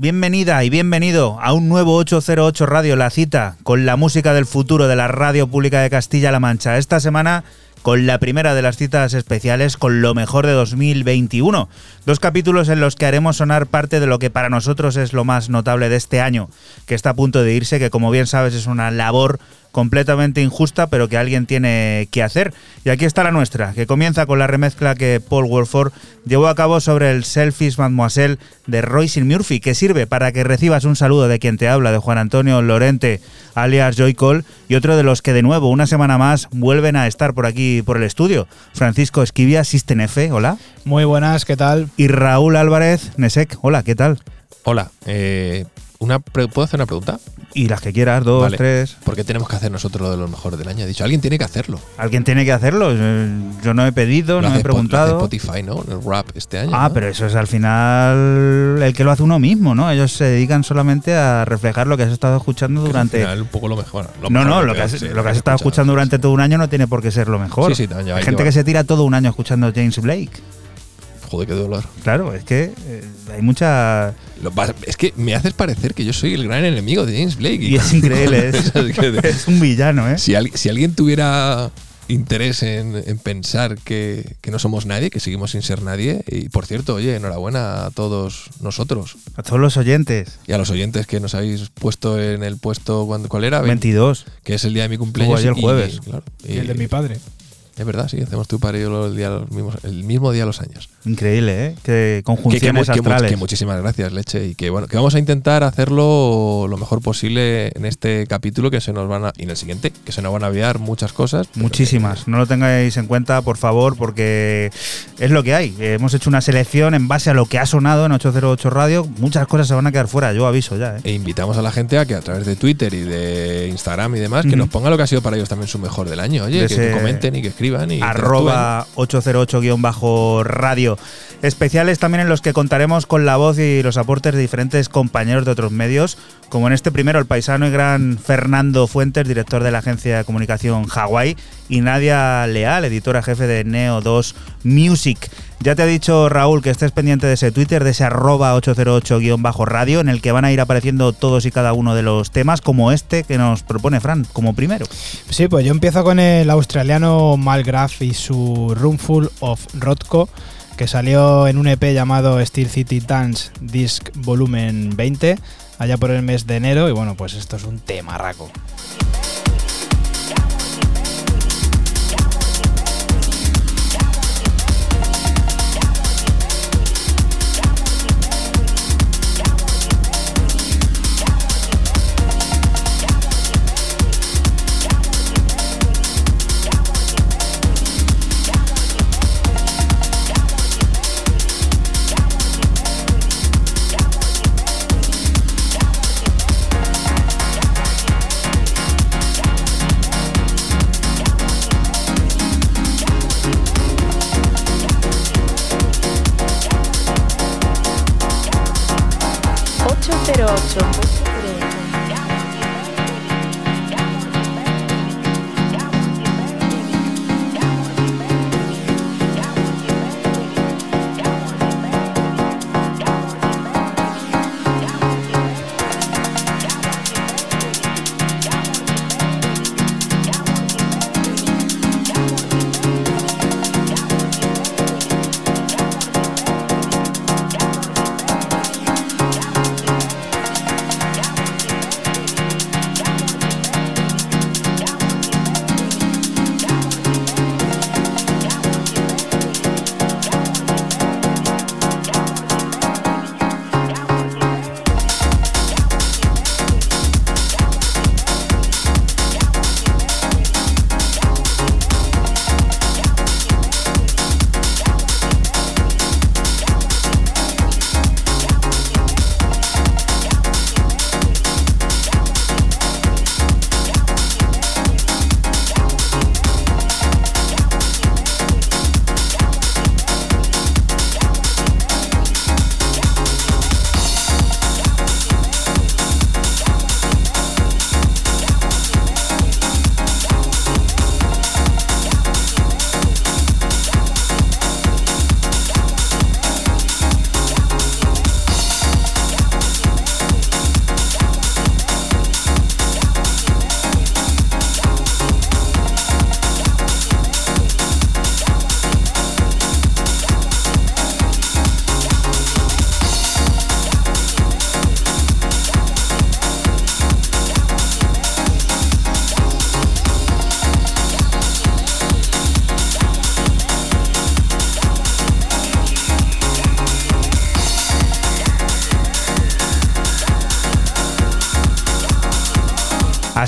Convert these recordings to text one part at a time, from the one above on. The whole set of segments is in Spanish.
Bienvenida y bienvenido a un nuevo 808 Radio La Cita con la música del futuro de la radio pública de Castilla-La Mancha. Esta semana con la primera de las citas especiales con lo mejor de 2021. Dos capítulos en los que haremos sonar parte de lo que para nosotros es lo más notable de este año, que está a punto de irse, que como bien sabes es una labor completamente injusta, pero que alguien tiene que hacer. Y aquí está la nuestra, que comienza con la remezcla que Paul Wolford llevó a cabo sobre el Selfish Mademoiselle de Royce Murphy, que sirve para que recibas un saludo de quien te habla, de Juan Antonio Lorente, alias Joy Cole, y otro de los que de nuevo, una semana más, vuelven a estar por aquí, por el estudio. Francisco Esquivia, System F, hola. Muy buenas, ¿qué tal? Y Raúl Álvarez, Nesek, hola, ¿qué tal? Hola, eh, una ¿puedo hacer una pregunta? Y las que quieras, dos, Vale. tres. ¿Por qué tenemos que hacer nosotros lo de los mejores del año? He dicho, alguien tiene que hacerlo. Alguien tiene que hacerlo. Yo no he pedido, Lo no he Spo- lo hace preguntado. Spotify, ¿no? El rap este año. Ah, ¿no? pero eso es al final el que lo hace uno mismo, ¿no? Ellos se dedican solamente a reflejar lo que has estado escuchando durante. al final un poco lo mejor. lo no, mejor, no, lo que has, sí, lo que has estado escuchando sí, durante sí. todo un año no tiene por qué ser lo mejor. Sí, sí, también, Hay gente que que se tira todo un año escuchando James Blake. Joder, qué dolor. Claro, es que eh, hay mucha. Lo vas- es que me haces parecer que yo soy el gran enemigo de James Blake. Y es increíble, es, Es que- es un villano, ¿eh? si, al- si alguien tuviera interés en, en pensar que, que no somos nadie, que seguimos sin ser nadie, y por cierto, oye, enhorabuena a todos nosotros A todos los oyentes. y a los oyentes que nos habéis puesto en el puesto, ¿cuándo- ¿cuál era? 22. que es el día de mi cumpleaños. ayer y- jueves. claro, Y el de mi padre. Es verdad, sí, hacemos tu padre y yo el, día, los mismos- el mismo día de los años. Increíble, ¿eh? Que Que, que mu- conjunciones que mu- astrales. que muchísimas gracias, Leche. Y que bueno, que vamos a intentar hacerlo lo mejor posible en este capítulo que se nos van a. Y en el siguiente, que se nos van a enviar muchas cosas. Muchísimas. No lo tengáis en cuenta, por favor, porque es lo que hay. Eh, Hemos hecho una selección en base a lo que ha sonado en 808 Radio. Muchas cosas se van a quedar fuera, yo aviso ya. ¿eh? que- E invitamos a la gente a que a través de Twitter y de Instagram y demás, que nos ponga lo que ha sido para ellos también su mejor del año. Oye, que, que comenten y que escriban. Y Arroba 808-radio. Especiales también en los que contaremos con la voz y los aportes de diferentes compañeros de otros medios, como en este primero, el paisano y gran Fernando Fuentes, director de la agencia de comunicación Hawaii, y Nadia Leal, editora jefe de Neo 2 Music. Ya te ha dicho Raúl que estés pendiente de ese Twitter, de ese arroba 808-radio, en el que van a ir apareciendo todos y cada uno de los temas, como este que nos propone Fran, como primero. Sí, pues yo empiezo con el australiano Malgraf y su Roomful of Rothko, que salió en un EP llamado Steel City Dance Disc Volumen 20, allá por el mes de enero, y bueno, pues esto es un temarraco.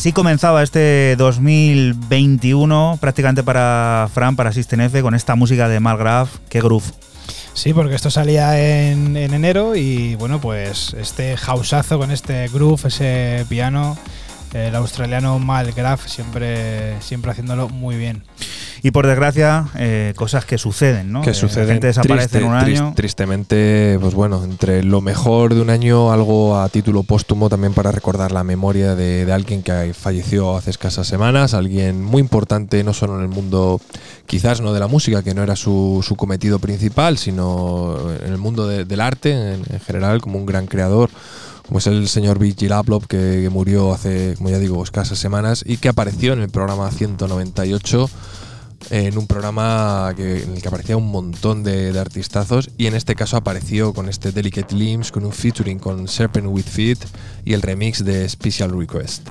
Así comenzaba este 2021 prácticamente para Fran, para System F, con esta música de Malgraf. Qué groove. Sí, porque esto salía en, en enero y bueno, pues este houseazo con este groove, ese piano, el australiano Mal Graf siempre, siempre haciéndolo muy bien. Y por desgracia, eh, cosas que suceden, ¿no? Que Eh, sucede. La gente desaparece en un año. tristemente, pues bueno, entre lo mejor de un año, algo a título póstumo también para recordar la memoria de, de alguien que falleció hace escasas semanas, alguien muy importante no solo en el mundo, quizás no de la música, que no era su, su cometido principal, sino en el mundo de- del arte en, en general, como un gran creador. Como es el señor Vigil Aplop, que, que murió hace, como ya digo, escasas semanas y que apareció en el programa 198 en un programa en el que aparecía un montón de, de artistazos y en este caso apareció con este Delicate Limbs, con un featuring con Serpent with Feet y el remix de Special Request.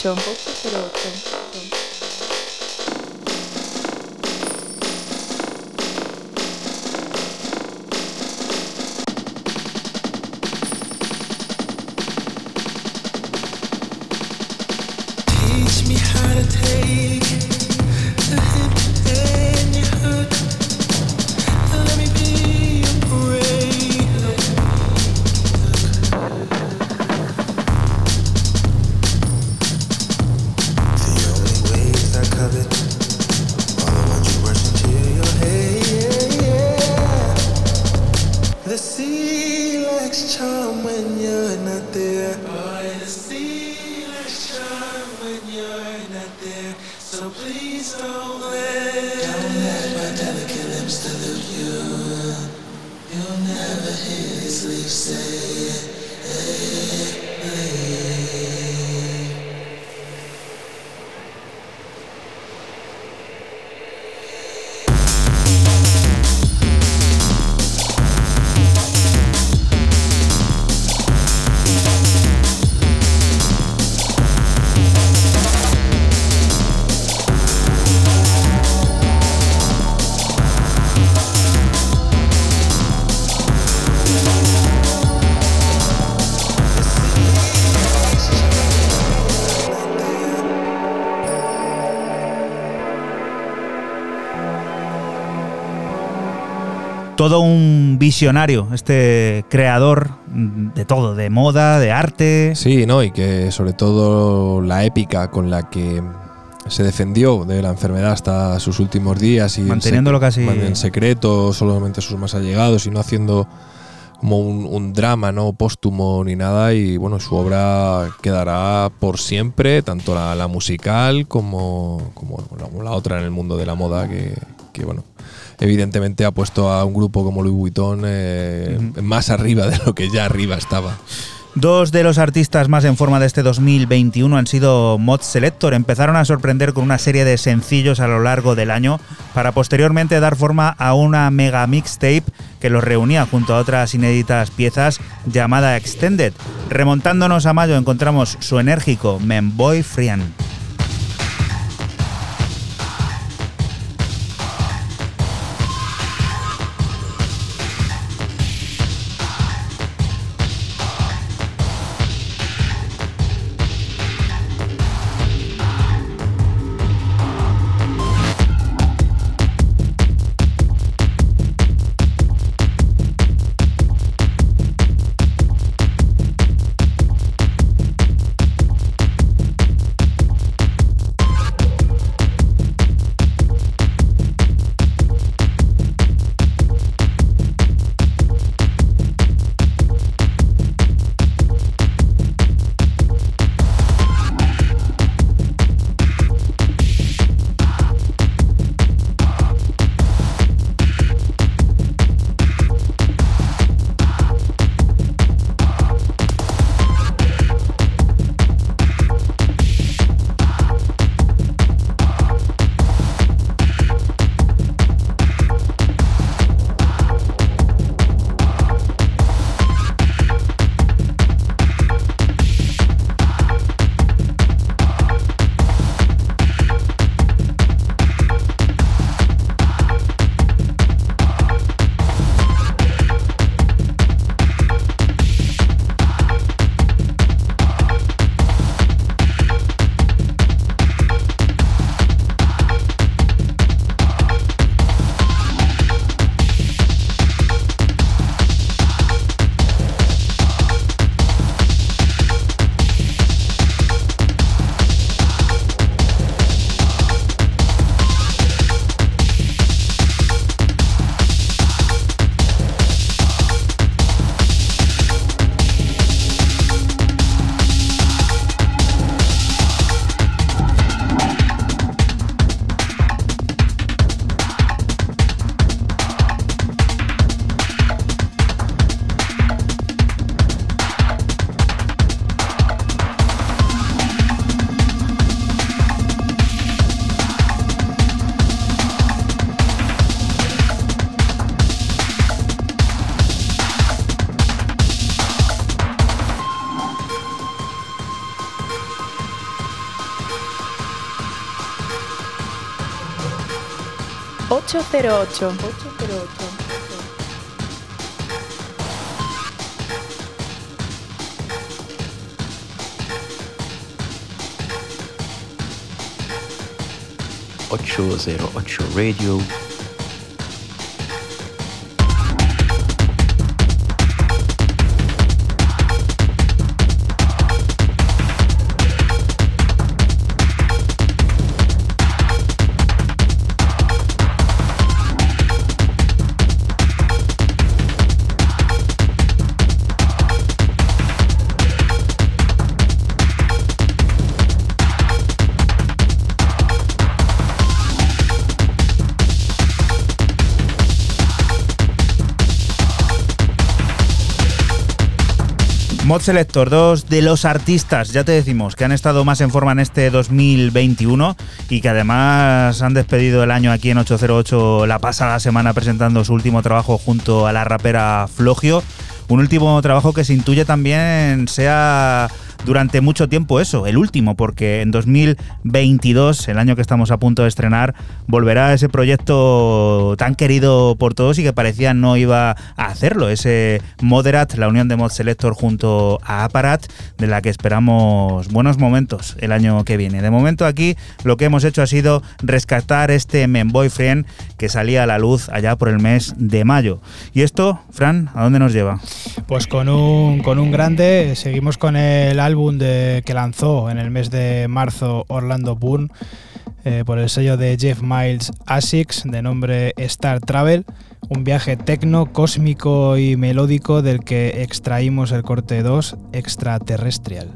Cero ocho. Todo un visionario, este creador de todo, de moda, de arte. Sí, ¿no? Y que sobre todo la épica con la que se defendió de la enfermedad hasta sus últimos días y en Manteniéndolo sec- casi- en secreto, solamente a sus más allegados y no haciendo como un, un drama no póstumo ni nada y bueno su obra quedará por siempre tanto la, la musical como, como la, la otra en el mundo de la moda que, que, bueno evidentemente ha puesto a un grupo como Louis Vuitton eh, más arriba de lo que ya arriba estaba. Dos de los artistas más en forma de este 2021 han sido Mod Selector. Empezaron a sorprender con una serie de sencillos a lo largo del año para posteriormente dar forma a una mega mixtape que los reunía junto a otras inéditas piezas llamada Extended. Remontándonos a mayo encontramos su enérgico Memboy Friend. 808. 808. Ocho Radio Mod Selector, dos de los artistas, ya te decimos, que han estado más en forma en este 2021 y que además han despedido el año aquí en 808 la pasada semana presentando su último trabajo junto a la rapera Flogio. Un último trabajo que se intuye también sea durante mucho tiempo eso, el último, porque en 2022, el año que estamos a punto de estrenar, volverá ese proyecto tan querido por todos y que parecía no iba a hacerlo, ese Moderat, la unión de Mod Selector junto a Aparat, de la que esperamos buenos momentos el año que viene. De momento aquí lo que hemos hecho ha sido rescatar este Men Boyfriend que salía a la luz allá por el mes de mayo. Y esto, Fran, ¿a dónde nos lleva? Pues con un, con un grande, seguimos con el álbum de, que lanzó en el mes de marzo Orlando Boone eh, por el sello de Jeff Miles Asics de nombre Star Travel, un viaje tecno, cósmico y melódico del que extraímos el corte 2 extraterrestrial.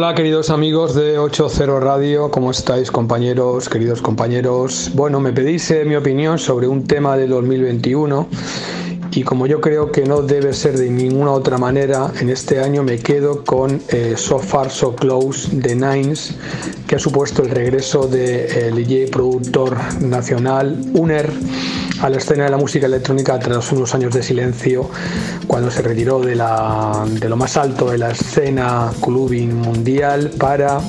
Hola queridos amigos de 80 Radio, ¿cómo estáis compañeros, queridos compañeros? Bueno, me pedís eh, mi opinión sobre un tema del 2021 y como yo creo que no debe ser de ninguna otra manera, en este año me quedo con eh, So Far So Close de Nines, que ha supuesto el regreso del DJ productor nacional Uner a la escena de la música electrónica tras unos años de silencio cuando se retiró de, la, de lo más alto de la escena clubbing mundial para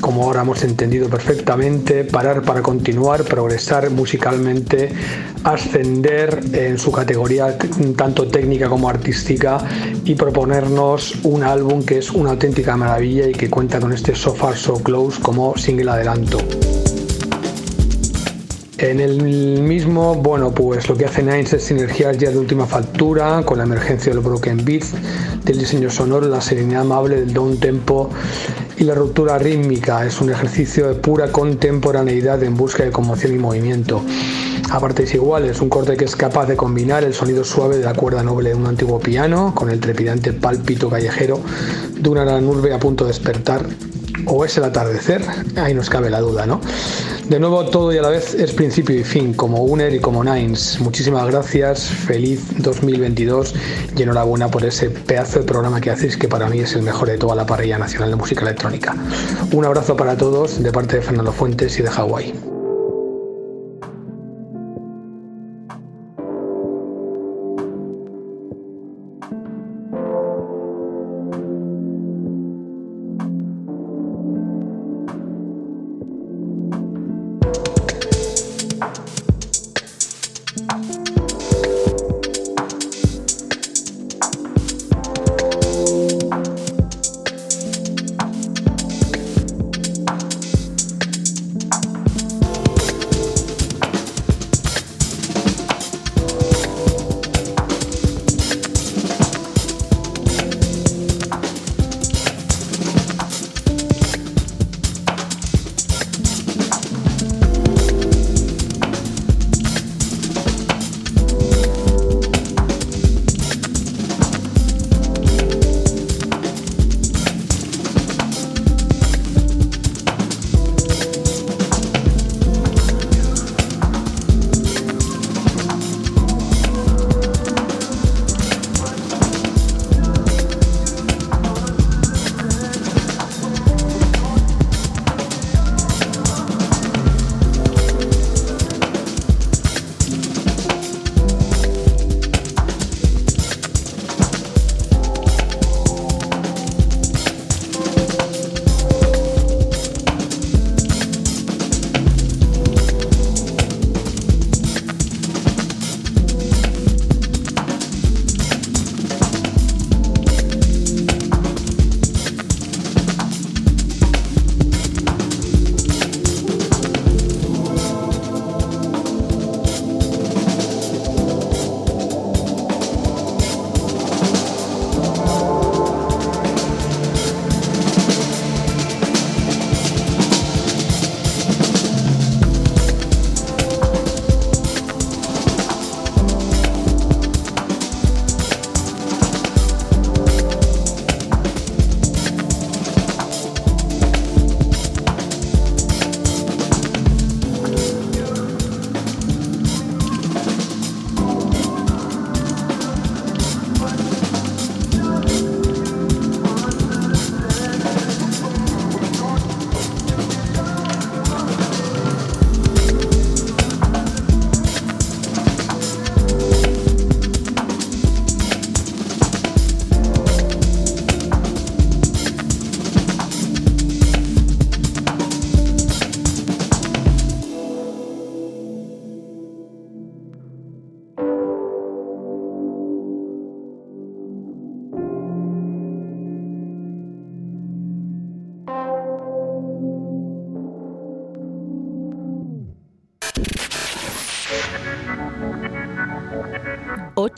como ahora hemos entendido perfectamente, parar para continuar, progresar musicalmente, ascender en su categoría tanto técnica como artística y proponernos un álbum que es una auténtica maravilla y que cuenta con este So Far So Close como single adelanto. En el mismo, bueno, pues lo que hace Nines es sinergias ya de última factura con la emergencia del broken beat, del diseño sonoro, la serenidad amable del down tempo y la ruptura rítmica. Es un ejercicio de pura contemporaneidad en busca de conmoción y movimiento. A partes iguales, un corte que es capaz de combinar el sonido suave de la cuerda noble de un antiguo piano con el trepidante pálpito callejero de una gran urbe a punto de despertar o es el atardecer, ahí nos cabe la duda, ¿no? De nuevo, todo y a la vez es principio y fin, como Uner y como Nines. Muchísimas gracias, feliz 2022 y enhorabuena por ese pedazo de programa que hacéis, que para mí es el mejor de toda la parrilla nacional de música electrónica. Un abrazo para todos de parte de Fernando Fuentes y de Hawái.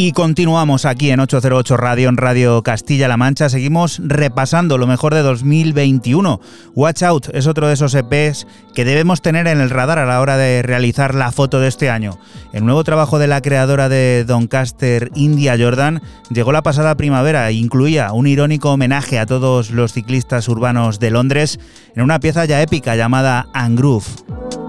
Y continuamos aquí en 808 Radio, en Radio Castilla-La Mancha. Seguimos repasando lo mejor de 2021. Watch Out es otro de esos EPs que debemos tener en el radar a la hora de realizar la foto de este año. El nuevo trabajo de la creadora de Doncaster, India Jordan, llegó la pasada primavera e incluía un irónico homenaje a todos los ciclistas urbanos de Londres en una pieza ya épica llamada Angroove.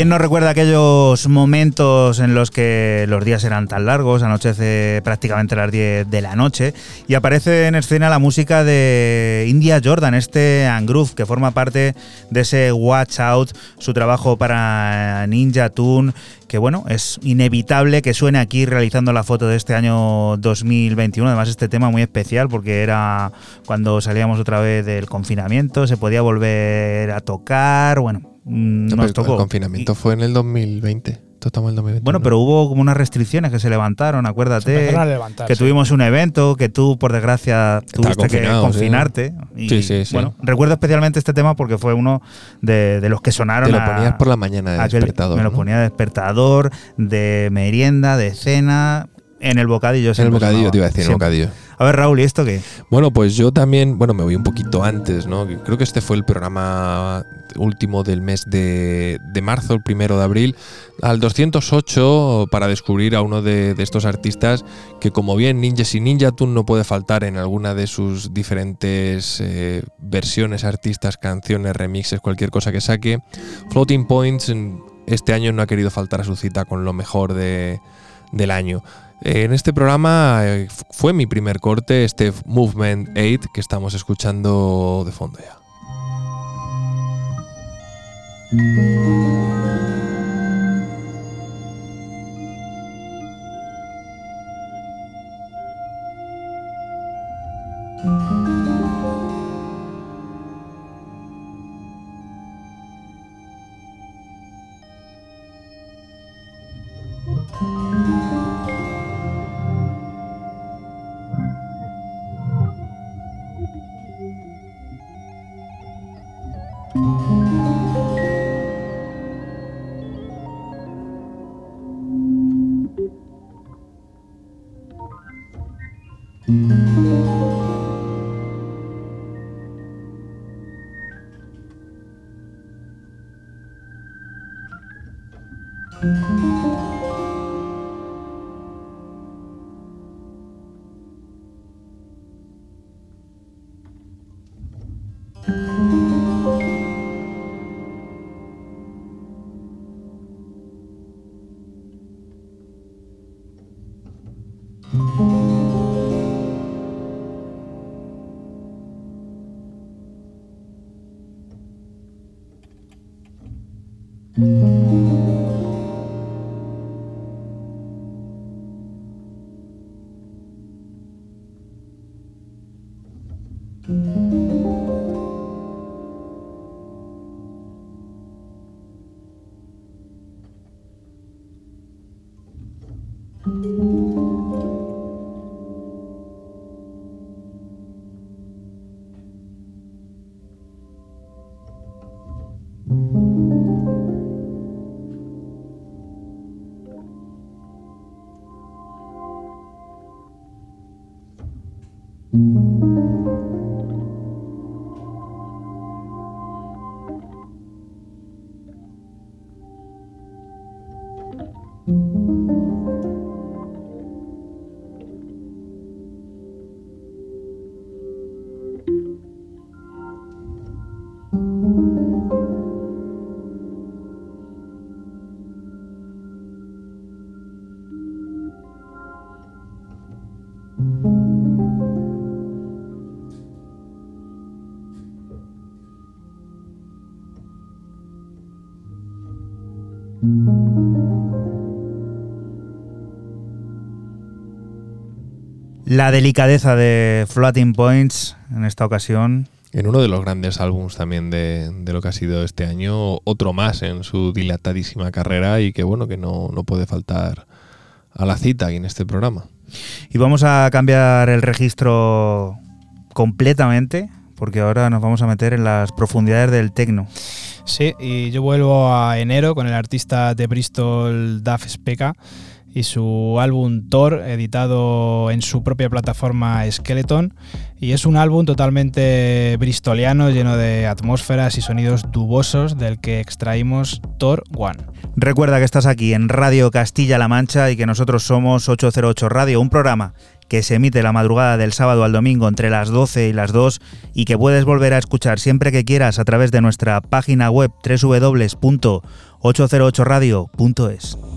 ¿Quién no recuerda aquellos momentos en los que los días eran tan largos, anochece prácticamente a las 10 de la noche y aparece en escena la música de India Jordan, este Angroove, que forma parte de ese Watch Out, su trabajo para Ninja Tune, que bueno, es inevitable que suene aquí realizando la foto de este año 2021. Además, este tema muy especial porque era cuando salíamos otra vez del confinamiento, se podía volver a tocar, bueno, No, nos tocó. El confinamiento fue en el 2020. Esto estamos en el 2020. Bueno, pero hubo como unas restricciones que se levantaron, acuérdate. empezaron a levantar, que sí. tuvimos un evento que tú, por desgracia, tuviste que confinado, sí. confinarte. Y, Sí, sí, sí. Bueno, recuerdo especialmente este tema porque fue uno de, de los que sonaron. Te lo a- ponías por la mañana de aquel- despertador. Me lo ponía de despertador, de merienda, de cena. En el bocadillo. En el siempre bocadillo, te iba a decir, en el Siempre. bocadillo. A ver, Raúl, ¿y esto qué? Bueno, pues yo también, bueno, me voy un poquito antes, ¿no? Creo que este fue el programa último del mes de, de marzo, el primero de abril, al 208 para descubrir a uno de, de estos artistas que como bien Ninjas y Ninja Tune no puede faltar en alguna de sus diferentes eh, versiones, artistas, canciones, remixes, cualquier cosa que saque. Floating Points este año no ha querido faltar a su cita con lo mejor de, del año. En este programa eh, fue mi primer corte, este Movement 8 que estamos escuchando de fondo ya. La delicadeza de Floating Points en esta ocasión. En uno de los grandes álbums también de, de lo que ha sido este año, otro más en su dilatadísima carrera y que bueno, que no, no puede faltar a la cita aquí en este programa. Y vamos a cambiar el registro completamente, porque ahora nos vamos a meter en las profundidades del tecno. Sí, y yo vuelvo a enero con el artista de Bristol Duff Speca y su álbum Thor, editado en su propia plataforma Skeleton. Y es un álbum totalmente bristoliano, lleno de atmósferas y sonidos dubosos, del que extraímos Thor One. Recuerda que estás aquí en Radio Castilla-La Mancha y que nosotros somos 808 Radio, un programa que se emite la madrugada del sábado al domingo entre las 12 y las 2 y que puedes volver a escuchar siempre que quieras a través de nuestra página web www.808radio.es.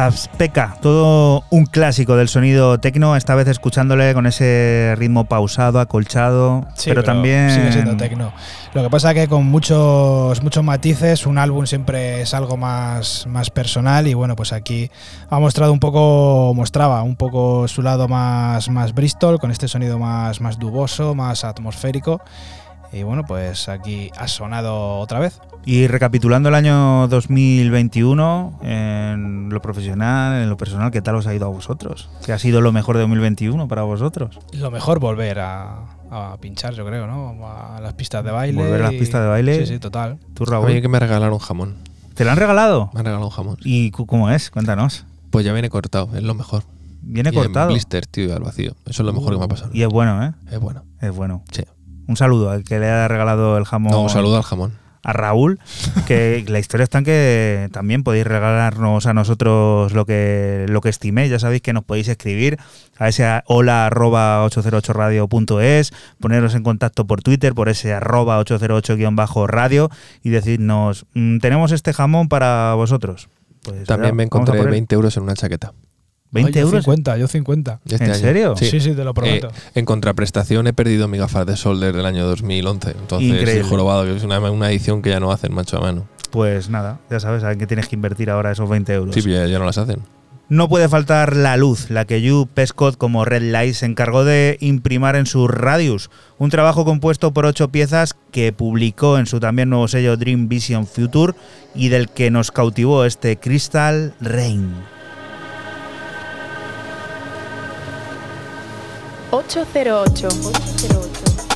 Daft Peka, todo un clásico del sonido tecno, esta vez escuchándole con ese ritmo pausado, acolchado, Sí, pero, también sigue siendo tecno. Lo que pasa que con muchos muchos matices, un álbum siempre es algo más, más personal y bueno, pues aquí ha mostrado un poco, mostraba un poco su lado más, más Bristol, con este sonido más, más duboso, más atmosférico. Y bueno, pues aquí ha sonado otra vez. Y recapitulando el año 2021, en lo profesional, en lo personal, ¿qué tal os ha ido a vosotros? ¿Qué ha sido lo mejor de 2021 para vosotros? Lo mejor volver a, a pinchar, yo creo, ¿no? A las pistas de baile. Volver a las y- pistas de baile. Sí, sí, total. ¿Tú, Oye, Raúl? que me regalaron jamón. ¿Te lo han regalado? Me han regalado un jamón. ¿Y cómo es? Cuéntanos. Pues ya viene cortado, es lo mejor. Viene Y en cortado. blister, tío, al vacío. Eso es lo mejor que me ha pasado. Y es bueno, ¿eh? Es bueno. Es bueno. Sí. Un saludo al que le ha regalado el jamón. No, un saludo al jamón. a Raúl, que la historia está en que también podéis regalarnos a nosotros lo que, lo que estiméis. Ya sabéis que nos podéis escribir a ese hola arroba 808radio.es, poneros en contacto por Twitter, por ese arroba 808-radio y decirnos, "Mm, tenemos este jamón para vosotros. Pues, También me encontré por él. 20 euros en una chaqueta. 20 Oye, euros. 50, yo 50. de este ¿En año. serio? Sí, sí, te lo prometo. Eh, en contraprestación he perdido mi gafas de sol desde el año 2011. Entonces, Increíble. jorobado, que es una, una edición que ya no hacen macho a mano. Pues nada, ya sabes a qué tienes que invertir ahora esos 20 euros. Sí, ya, ya no las hacen. No puede faltar la luz, la que Yu Pescott como Red Light se encargó de imprimar en su Radius, un trabajo compuesto por ocho piezas que publicó en su también nuevo sello Dream Vision Future y del que nos cautivó este Crystal Rain. 808. 808.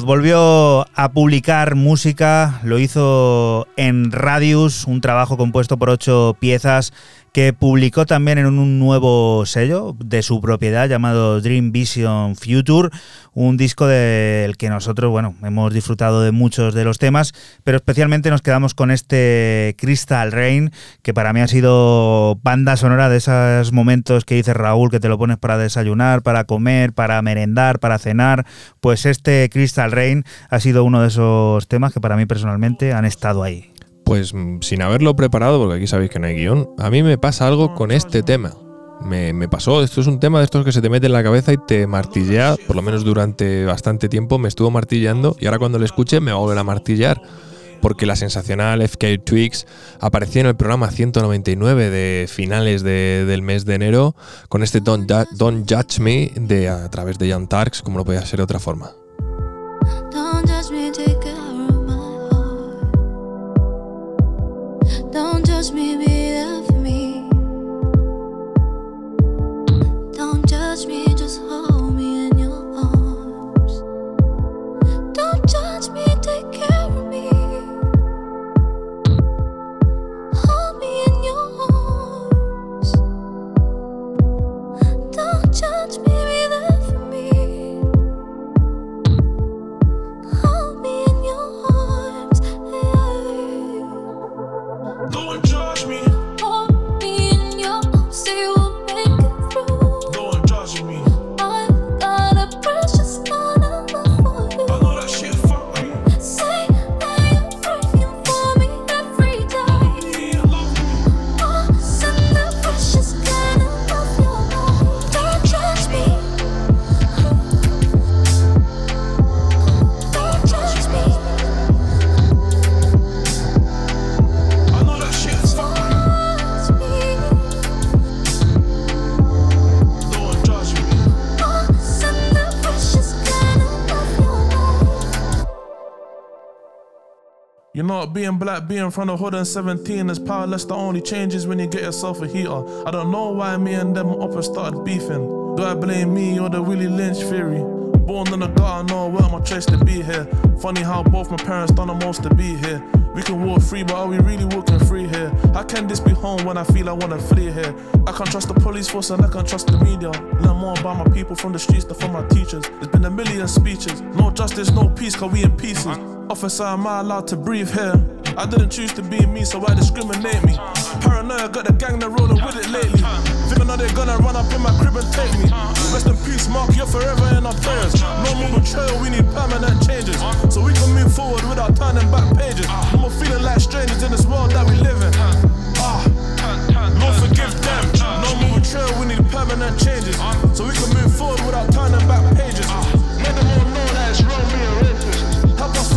Pescott volvió a publicar música, lo hizo en Radius, un trabajo compuesto por ocho piezas que publicó también en un nuevo sello de su propiedad llamado Dream Vision Future, un disco del que nosotros, bueno, hemos disfrutado de muchos de los temas, pero especialmente nos quedamos con este Crystal Rain, que para mí ha sido banda sonora de esos momentos que dice Raúl, que te lo pones para desayunar, para comer, para merendar, para cenar, pues este Crystal Rain ha sido uno de esos temas que para mí personalmente han estado ahí. Pues mm, sin haberlo preparado, porque aquí sabéis que no hay guion, a mí me pasa algo con este tema. Me, pasó, esto es un tema de estos que se te mete en la cabeza y te martillea, por lo menos durante bastante tiempo me estuvo martillando y ahora cuando lo escuche me va a volver a martillar. Porque la sensacional FK Twigs apareció en el programa 199 de finales de- del mes de enero con este Don't, Don't Judge Me de, a través de Young Tarks, como no podía ser de otra forma. Being black, being from the hood and 17 is powerless. The only changes when you get yourself a heater. I don't know why me and them uppers started beefing. Do I blame me or the Willie Lynch theory? Born in the gutter, no, where my choice to be here. Funny how both my parents done the most to be here. We can walk free, but are we really walking free here? How can this be home when I feel I wanna flee here? I can't trust the police force and I can't trust the media. Learn more about my people from the streets than from my teachers. There's been a million speeches. No justice, no peace, cause we in pieces. Officer, am I allowed to breathe here? I didn't choose to be me, so why discriminate me? Paranoia, got the gang that rolling with it lately. Think I know they're gonna run up in my crib and take me. Rest in peace, Mark, you're forever in our prayers. No more betrayal, we need permanent changes. So we can move forward without turning back pages. No more feeling like strangers in this world that we live in. Ah, Lord forgive them. No more betrayal, we need permanent changes. So we can move forward without turning back pages. Make them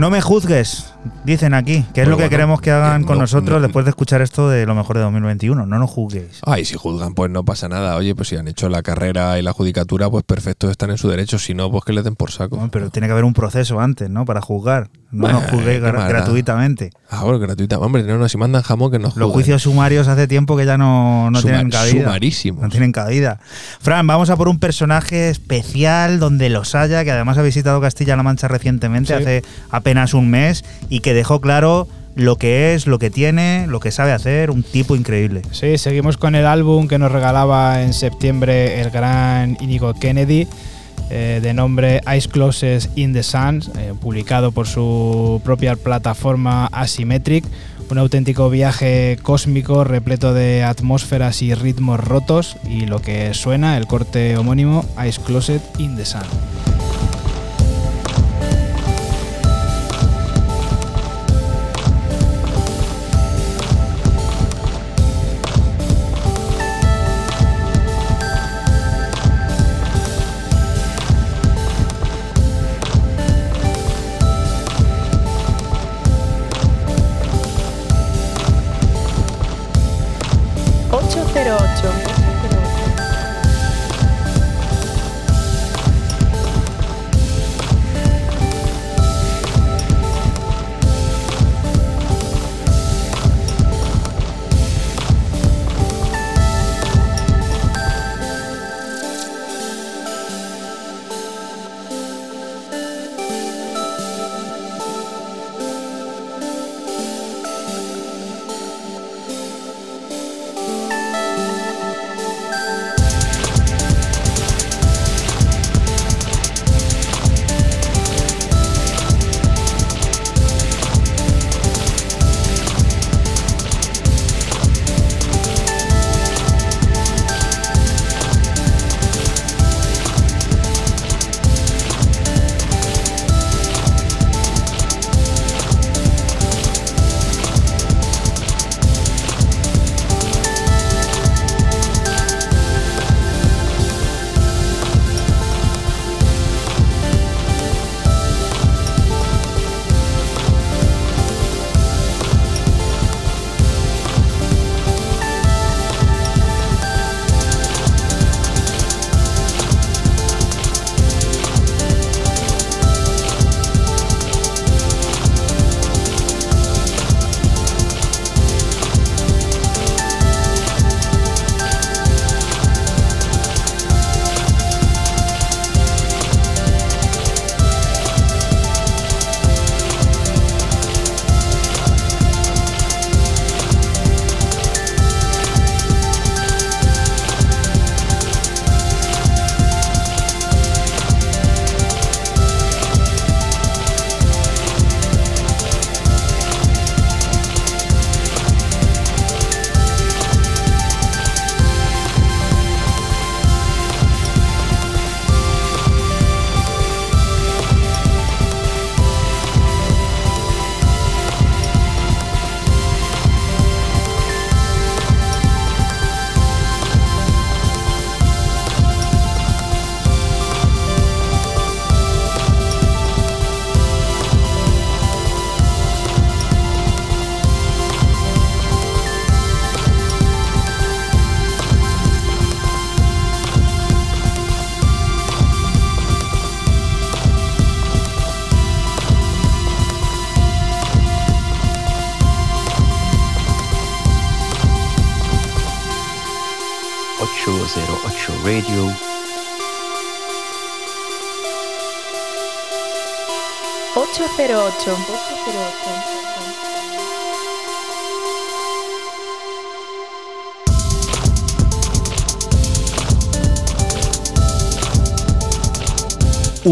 No me juzgues, dicen aquí, que es lo que bueno, queremos que hagan que con no- nosotros no- después de escuchar esto de lo mejor de 2021. No nos juzguéis. Ay, si juzgan, pues no pasa nada. Oye, pues si han hecho la carrera y la judicatura, pues perfecto, están en su derecho. Si no, pues que le den por saco. Pero tiene que haber un proceso antes, ¿no? Para juzgar. No nos qué gra- gratuitamente. Ah, bueno, gratuita. Hombre, no, no, si mandan jamón, que nos Los juzguen. juicios sumarios hace tiempo que ya no, no Suma- tienen cabida. sumarísimos. No tienen cabida. Fran, vamos a por un personaje especial donde los haya, que además ha visitado Castilla-La Mancha recientemente, Sí. hace apenas un mes, y que dejó claro lo que es, lo que tiene, lo que sabe hacer, un tipo increíble. Sí, seguimos con el álbum que nos regalaba en septiembre el gran Inigo Kennedy, eh, de nombre Eyes Closes in the Sun, eh, publicado por su propia plataforma Asymmetric. Un auténtico viaje cósmico repleto de atmósferas y ritmos rotos. Y lo que suena, el corte homónimo, Eyes Closet in the Sun.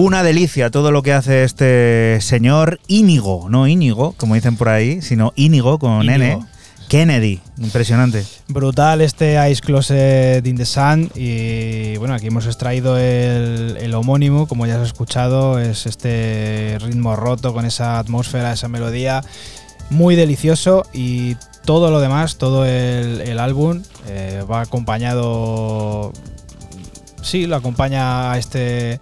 Una delicia todo lo que hace este señor Íñigo, no Íñigo, como dicen por ahí, sino Íñigo con Íñigo. N. Kennedy, impresionante. Brutal este Ice Closet in the Sun y bueno, aquí hemos extraído el, el homónimo, como ya has escuchado, es este ritmo roto con esa atmósfera, esa melodía, muy delicioso y todo lo demás, todo el, el álbum eh, va acompañado, sí, lo acompaña a este,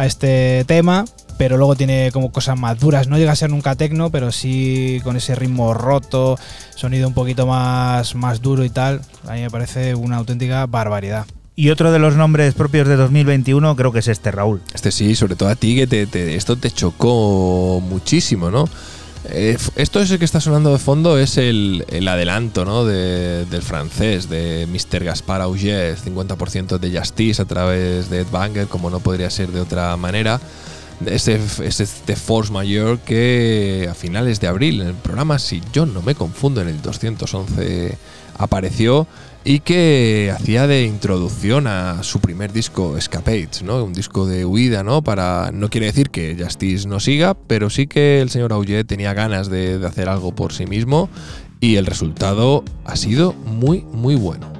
a este tema, pero luego tiene como cosas más duras. No llega a ser nunca tecno, pero sí con ese ritmo roto, sonido un poquito más, más duro y tal. A mí me parece una auténtica barbaridad. Y otro de los nombres propios de 2021 creo que es este, Raúl. Este sí, sobre todo a ti, que te, te- esto te chocó muchísimo, ¿no? Eh, esto es el que está sonando de fondo, es el, el adelanto ¿no? de- del francés, de Mr. Gaspar Auger, 50% de Justice a través de Ed Banger, como no podría ser de otra manera. Ese, f- es este Force Mayor que a finales de abril en el programa, si yo no me confundo, en el 211 apareció y que hacía de introducción a su primer disco Escapades, ¿no? Un disco de huida, ¿no? Para no quiere decir que Justice no siga, pero sí que el señor Auger tenía ganas de, de hacer algo por sí mismo y el resultado ha sido muy muy bueno.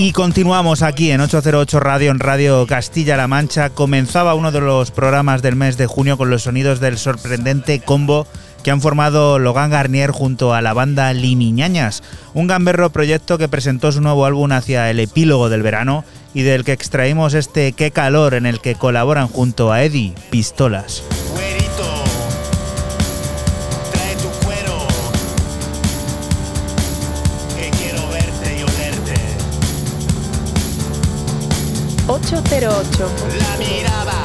Y continuamos aquí en 808 Radio, en Radio Castilla-La Mancha. Comenzaba uno de los programas del mes de junio con los sonidos del sorprendente combo que han formado Logan Garnier junto a la banda Limiñañas, un gamberro proyecto que presentó su nuevo álbum hacia el epílogo del verano y del que extraímos este Qué calor en el que colaboran junto a Eddie Pistolas. 808. La miraba,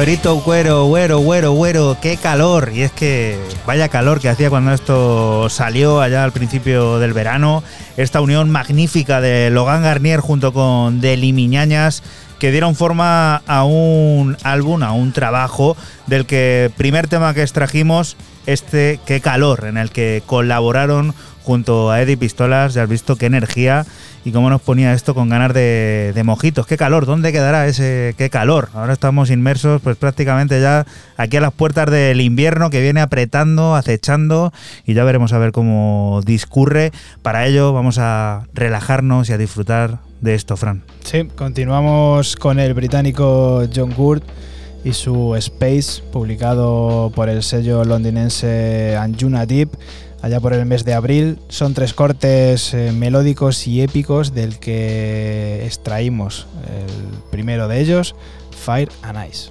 Cuerito, cuero, güero, güero, güero, qué calor. Y es que vaya calor que hacía cuando esto salió allá al principio del verano. Esta unión magnífica de Logan Garnier junto con Deli Miñañas que dieron forma a un álbum, a un trabajo del que primer tema que extrajimos, este Qué calor, en el que colaboraron junto a Eddie Pistolas, ya has visto qué energía y cómo nos ponía esto con ganas de, mojitos. Qué calor, ¿dónde quedará ese qué calor? Ahora estamos inmersos pues prácticamente ya aquí a las puertas del invierno que viene apretando, acechando y ya veremos a ver cómo discurre. Para ello vamos a relajarnos y a disfrutar de esto, Fran. Sí, continuamos con el británico John Gould y su Space, publicado por el sello londinense Anjuna Deep allá por el mes de abril. Son tres cortes eh, melódicos y épicos del que extraímos el primero de ellos, Fire and Ice.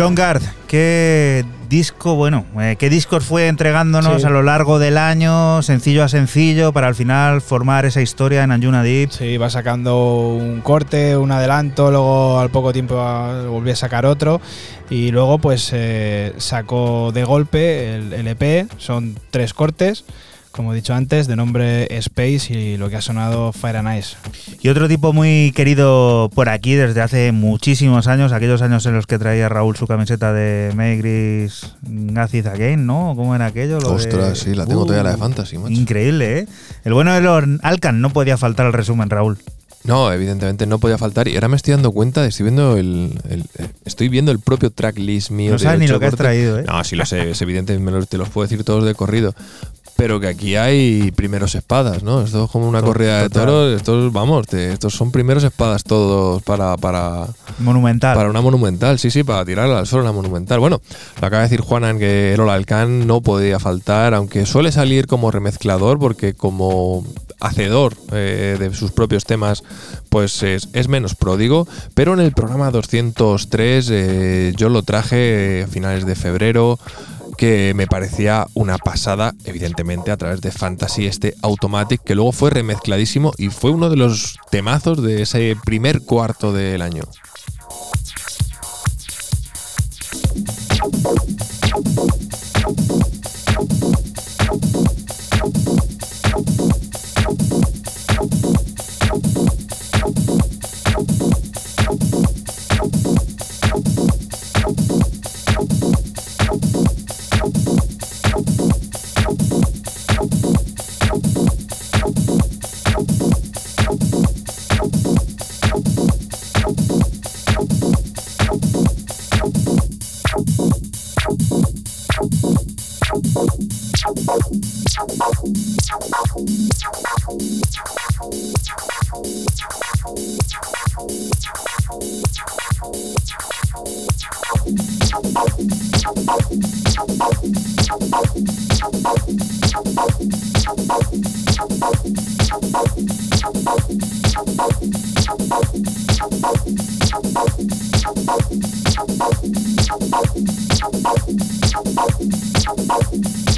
John Gard, ¿qué disco, bueno, eh, qué discos fue entregándonos Sí. a lo largo del año, sencillo a sencillo, para al final formar esa historia en Anjuna Deep? Sí, va sacando un corte, un adelanto, luego al poco tiempo volvió a sacar otro y luego pues eh, sacó de golpe el, el EP, son tres cortes, como he dicho antes, de nombre Space y lo que ha sonado Fire and Ice. Y otro tipo muy querido por aquí desde hace muchísimos años, aquellos años en los que traía Raúl su camiseta de Maygris Acid Again, ¿no? ¿Cómo era aquello? Lo de- Ostras, sí, la tengo todavía la de Fantasy, macho. Increíble, ¿eh? El bueno de los Alcan no podía faltar al resumen, Raúl. No, evidentemente no podía faltar. Y ahora me estoy dando cuenta, estoy viendo el, el- eh, estoy viendo el propio tracklist mío. No sabes ni lo que has traído, ¿eh? No, sí lo sé, es evidente, me lo- te los puedo decir todos de corrido. Pero que aquí hay primeros espadas, ¿no? Esto es como una corrida de toros. Estos, vamos, te- estos son primeros espadas todos para, para, Monumental. para una monumental, sí, sí, para tirarla al suelo una monumental. Bueno, lo acaba de decir Juanan que el Alcan no podía faltar, aunque suele salir como remezclador, porque como hacedor eh, de sus propios temas, pues es, es menos pródigo. Pero en el programa 203 eh, yo lo traje a finales de febrero que me parecía una pasada, evidentemente a través de Fantasy este Automatic, que luego fue remezcladísimo y fue uno de los temazos de ese primer cuarto del año. Ocho zero ocho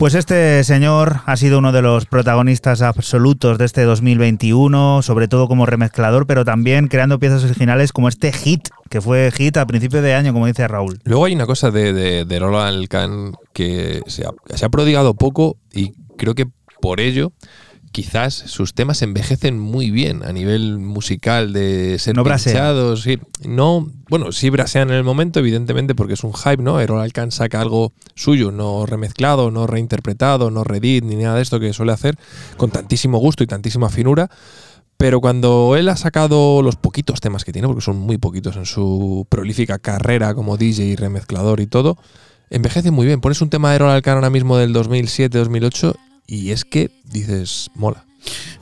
Pues este señor ha sido uno de los protagonistas absolutos de este 2021, sobre todo como remezclador, pero también creando piezas originales como este hit, que fue hit a principio de año, como dice Raúl. Luego hay una cosa de, de, Lola Alcan que se ha prodigado poco y creo que por ello quizás sus temas envejecen muy bien a nivel musical de ser No pinchados, sí. No, bueno, sí brasean en el momento, evidentemente, porque es un hype, ¿no? Errol Alcan saca algo suyo, no remezclado, no reinterpretado, no redit, ni nada de esto que suele hacer, con tantísimo gusto y tantísima finura. Pero cuando él ha sacado los poquitos temas que tiene, porque son muy poquitos en su prolífica carrera como DJ y remezclador y todo, envejece muy bien. Pones un tema de Errol Alcan ahora mismo del 2007-2008 y es que dices, mola.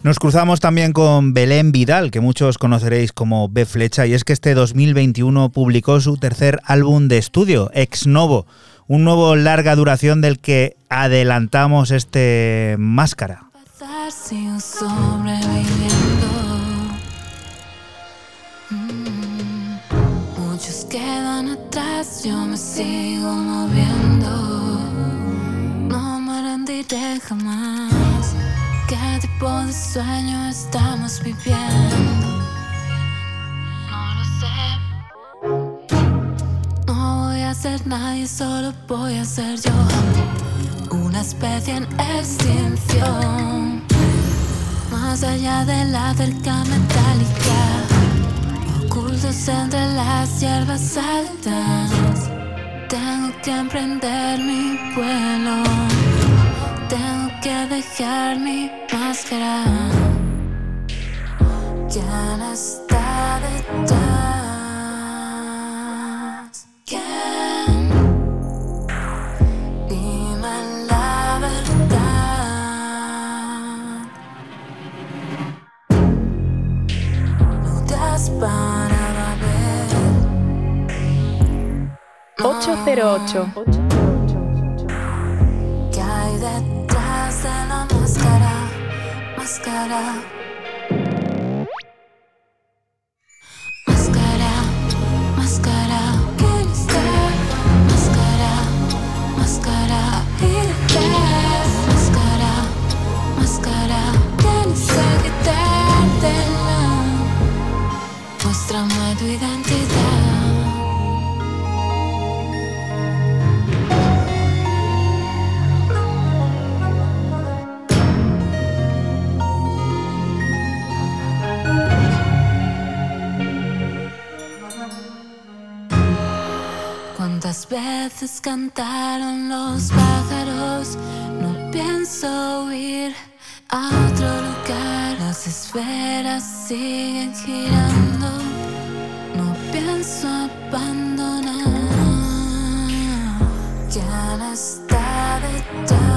Nos cruzamos también con Belén Vidal, que muchos conoceréis como B Flecha, y es que este 2021 publicó su tercer álbum de estudio, Ex Novo, un nuevo larga duración del que adelantamos este Máscara. Mm, Muchos quedan atrás, yo me sigo moviendo. No me rendiré jamás. ¿Qué tipo de sueño estamos viviendo? No lo sé. No voy a ser nadie, solo voy a ser yo. Una especie en extinción. Más allá de la cerca metálica. Ocultos entre las hierbas altas. Tengo que emprender mi vuelo. Tengo que dejar mi máscara. ¿Quién está detrás? ¿Quién? Dime la verdad. No te has parado a ver. 808. ¿Qué hay detrás de la máscara? Máscara. Máscara, máscara. ¿Quién está? Máscara, máscara. ¿Y detrás? Máscara, máscara. Tienes que quitártela. Muéstrame tu identidad. Cantaron los pájaros? No pienso huir a otro lugar. Las esferas siguen girando. No pienso abandonar. ¿Quién está detrás?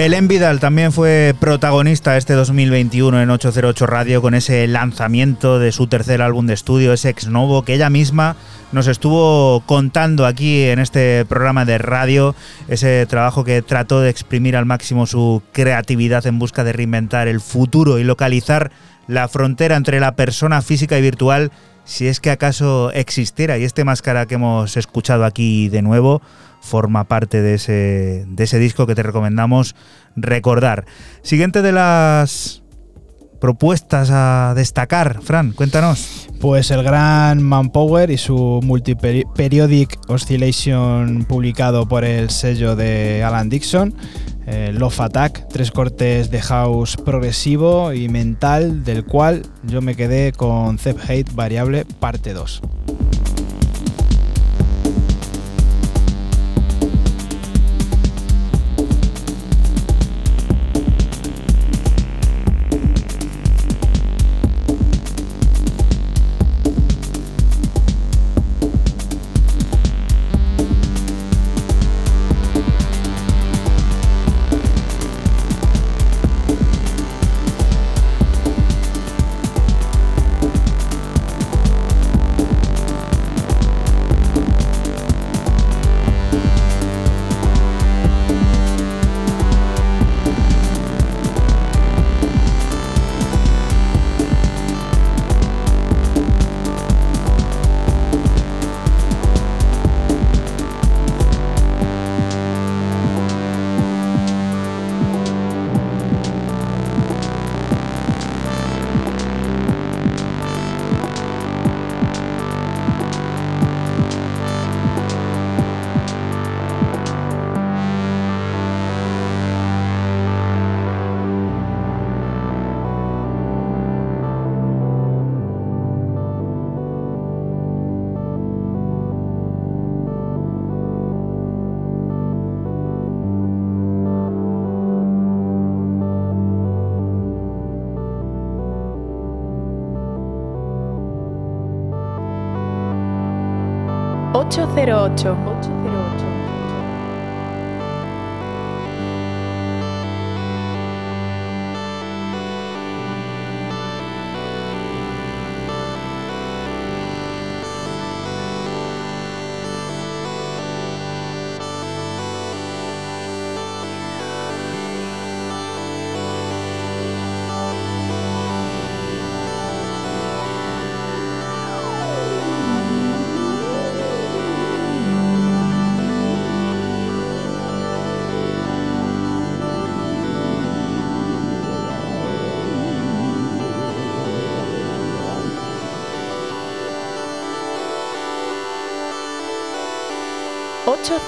Belén Vidal también fue protagonista este 2021 en 808 Radio con ese lanzamiento de su tercer álbum de estudio, ese ex novo, que ella misma nos estuvo contando aquí en este programa de radio, ese trabajo que trató de exprimir al máximo su creatividad en busca de reinventar el futuro y localizar la frontera entre la persona física y virtual si es que acaso existiera. Y este máscara que hemos escuchado aquí de nuevo forma parte de ese, de ese disco que te recomendamos recordar. Siguiente de las propuestas a destacar, Fran, cuéntanos. Pues el gran Manpower y su Multiperiodic Oscillation publicado por el sello de Alan Dixon. eh, Love Attack, tres cortes de house progresivo y mental, del cual yo me quedé con Zep Hate Variable parte 2. Ocho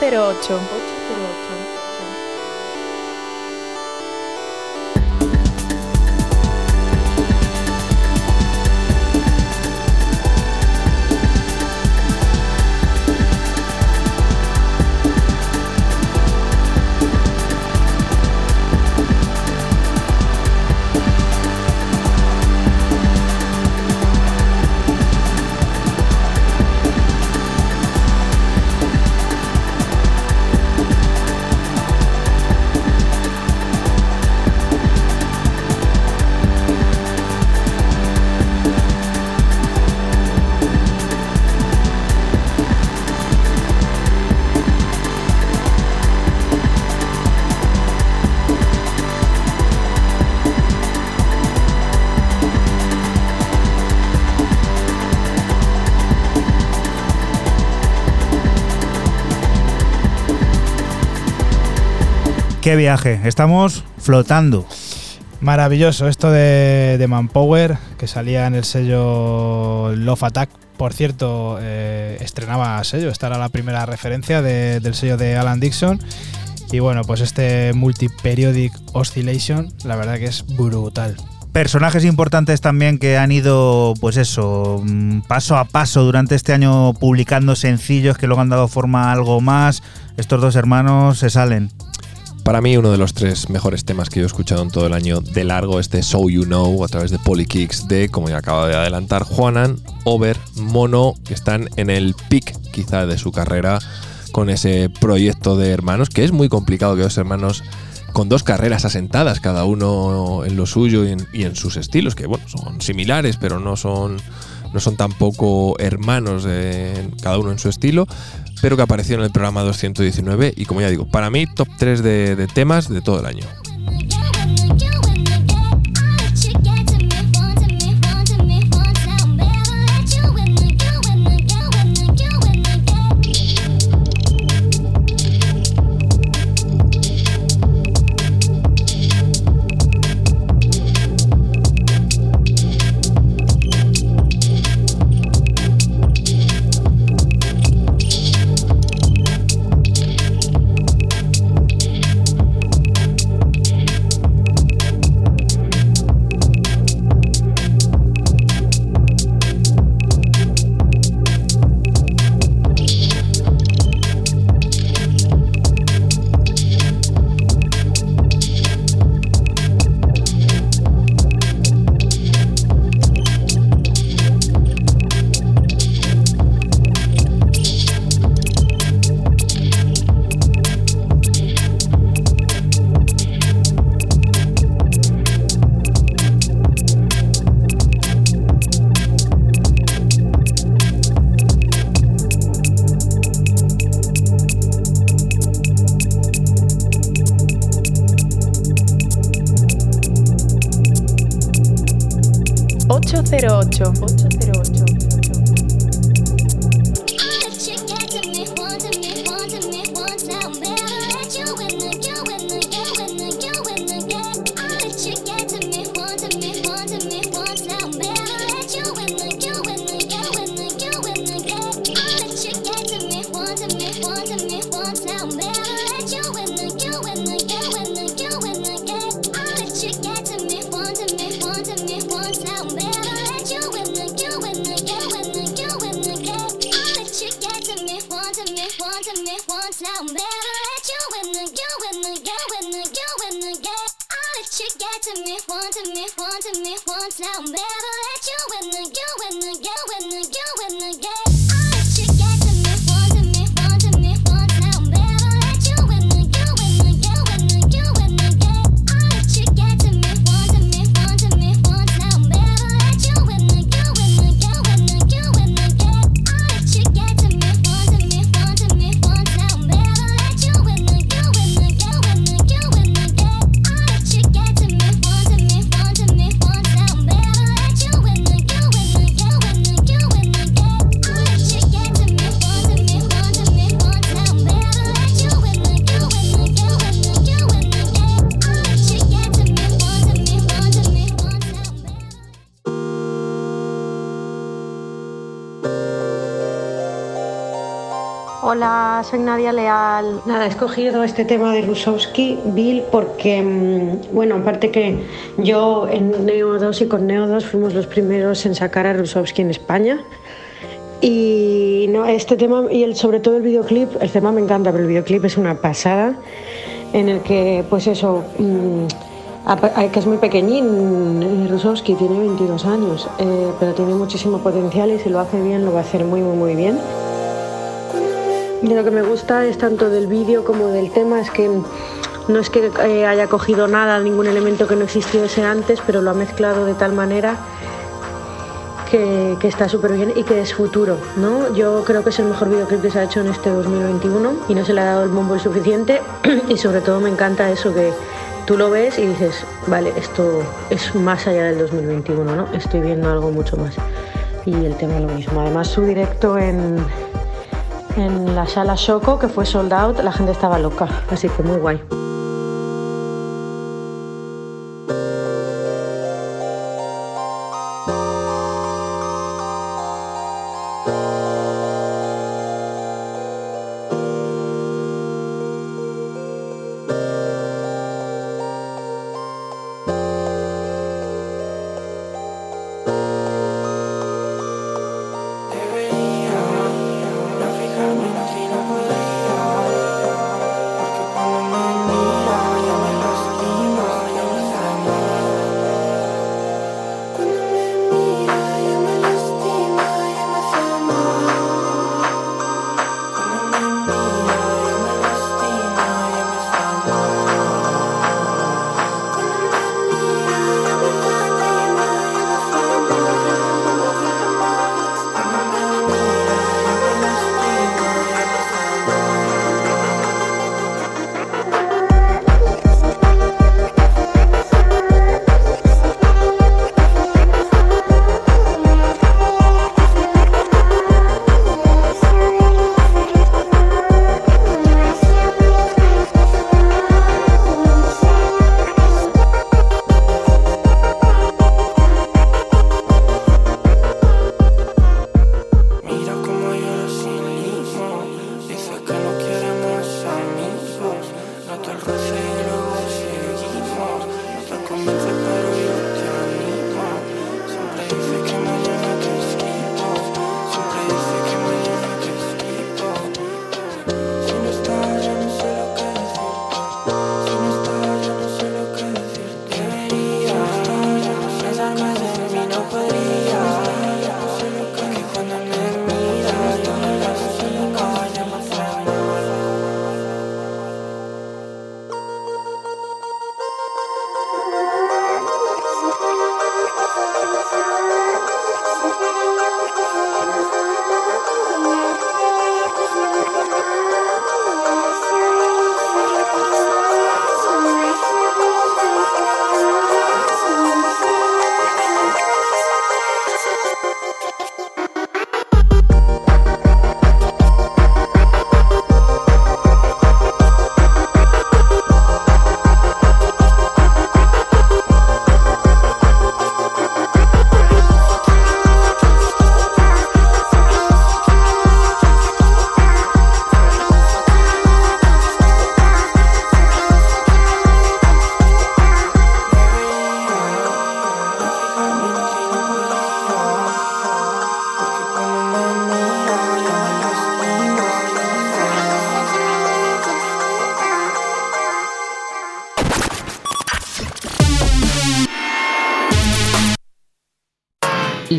08. Qué viaje, estamos flotando. Maravilloso esto de, de Manpower, que salía en el sello Love Attack. Por cierto, eh, estrenaba sello, esta era la primera referencia de- del sello de Alan Dixon. Y bueno, pues este Multiperiodic Oscillation, la verdad que es brutal. Personajes importantes también que han ido, pues eso, mm, paso a paso durante este año publicando sencillos que luego han dado forma a algo más. Estos dos hermanos se salen. Para mí, uno de los tres mejores temas que yo he escuchado en todo el año de largo, este So You Know, a través de Polykicks de, como ya acaba de adelantar, Juanan, Over, Mono, que están en el pic quizá de su carrera con ese proyecto de hermanos, que es muy complicado que dos hermanos con dos carreras asentadas, cada uno en lo suyo y en, y en sus estilos, que bueno, son similares, pero no son, no son tampoco hermanos, eh, cada uno en su estilo, pero que apareció en el programa 219 y como ya digo, para mí top 3 de, de temas de todo el año. Escogido este tema de Rusowski, Bill, porque, mm, bueno, aparte que yo en Neo 2 y con Neo 2 fuimos los primeros en sacar a Rusowski en España. Y no, este tema, y sobre todo el videoclip, el tema me encanta, pero el videoclip es una pasada, en el que, pues eso, mm, apa- que es muy pequeñín, eh, Rusowski tiene 22 años, eh, pero tiene muchísimo potencial y si lo hace bien, lo va a hacer muy, muy, muy bien. Lo que me gusta es tanto del vídeo como del tema, es que no es que eh, haya cogido nada, ningún elemento que no existiese antes, pero lo ha mezclado de tal manera que, está súper bien y que es futuro, ¿no? Yo creo que es el mejor videoclip que se ha hecho en este 2021 y no se le ha dado el bombo el suficiente y sobre todo me encanta eso que tú lo ves y dices, vale, esto es más allá del 2021, ¿no? Estoy viendo algo mucho más. Y el tema lo mismo. Además su directo en, en la sala Choco, que fue sold out, la gente estaba loca, así que muy guay.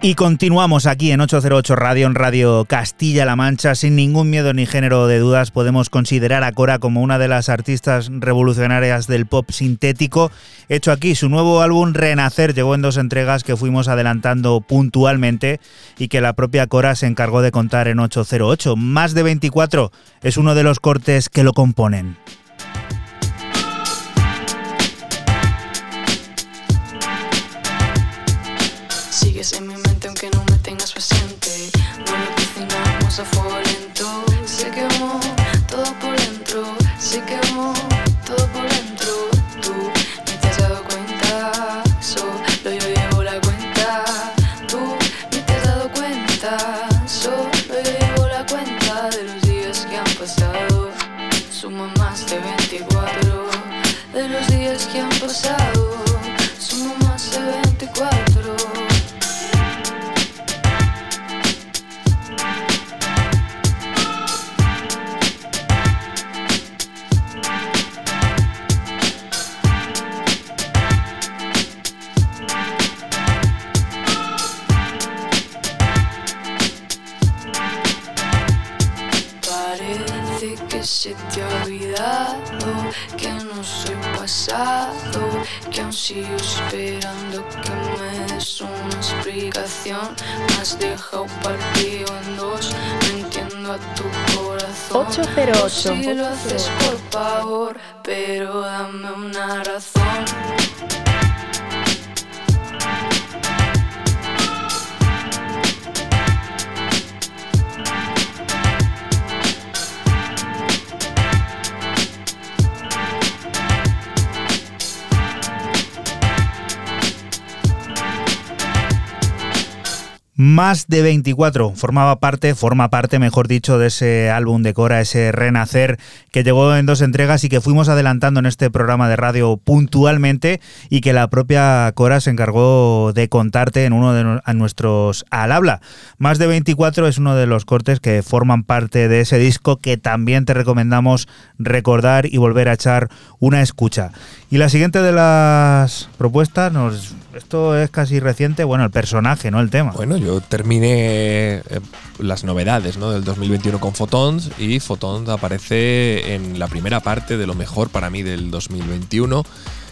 Y continuamos aquí en 808 Radio, en Radio Castilla-La Mancha. Sin ningún miedo ni género de dudas, podemos considerar a Cora como una de las artistas revolucionarias del pop sintético. Hecho aquí, su nuevo álbum Renacer llegó en dos entregas que fuimos adelantando puntualmente y que la propia Cora se encargó de contar en 808. Más de 24 es uno de los cortes que lo componen. Cocinamos a pasado, que aún sigo esperando que me des una explicación. Me has dejado partido en dos, no entiendo a tu corazón. 808. Si lo haces por favor, pero dame una razón. Más de 24 formaba parte, forma parte, mejor dicho, de ese álbum de Cora, ese Renacer, que llegó en dos entregas y que fuimos adelantando en este programa de radio puntualmente y que la propia Cora se encargó de contarte en uno de nuestros al habla. Más de 24 es uno de los cortes que forman parte de ese disco que también te recomendamos recordar y volver a echar una escucha. Y la siguiente de las propuestas, nos, esto es casi reciente, bueno, el personaje, no el tema. Bueno, yo terminé eh, las novedades ¿no? del 2021 con Photons y Photons aparece en la primera parte de lo mejor para mí del 2021.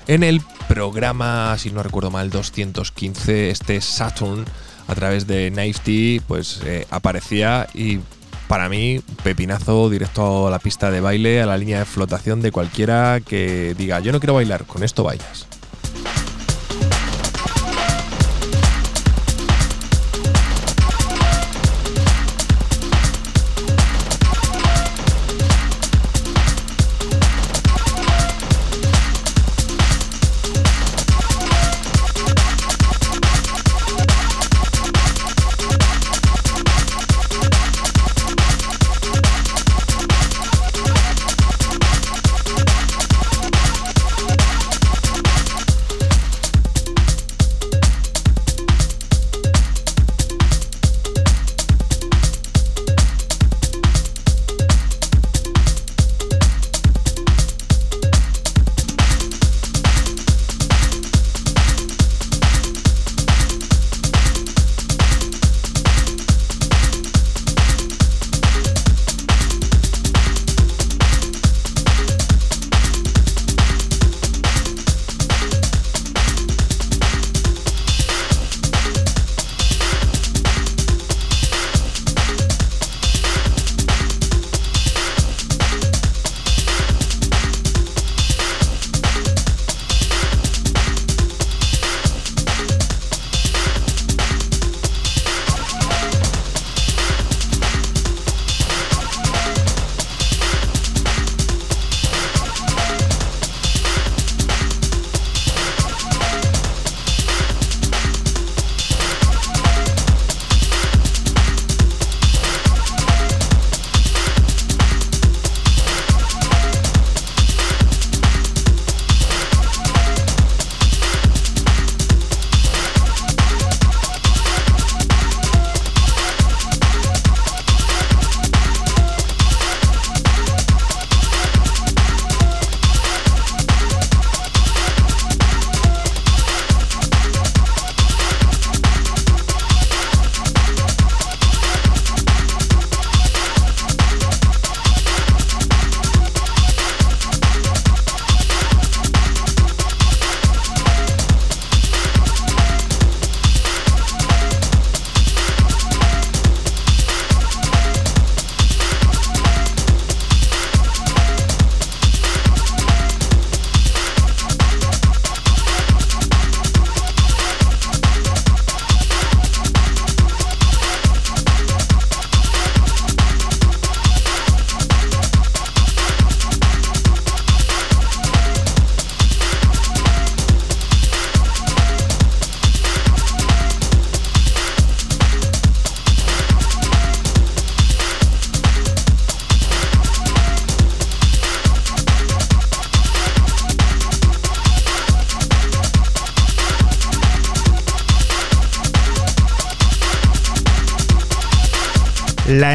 En el programa, si no recuerdo mal, 215, este Saturn a través de Nifty, pues eh, aparecía y para mí, pepinazo directo a la pista de baile, a la línea de flotación de cualquiera que diga, yo no quiero bailar, con esto bailas.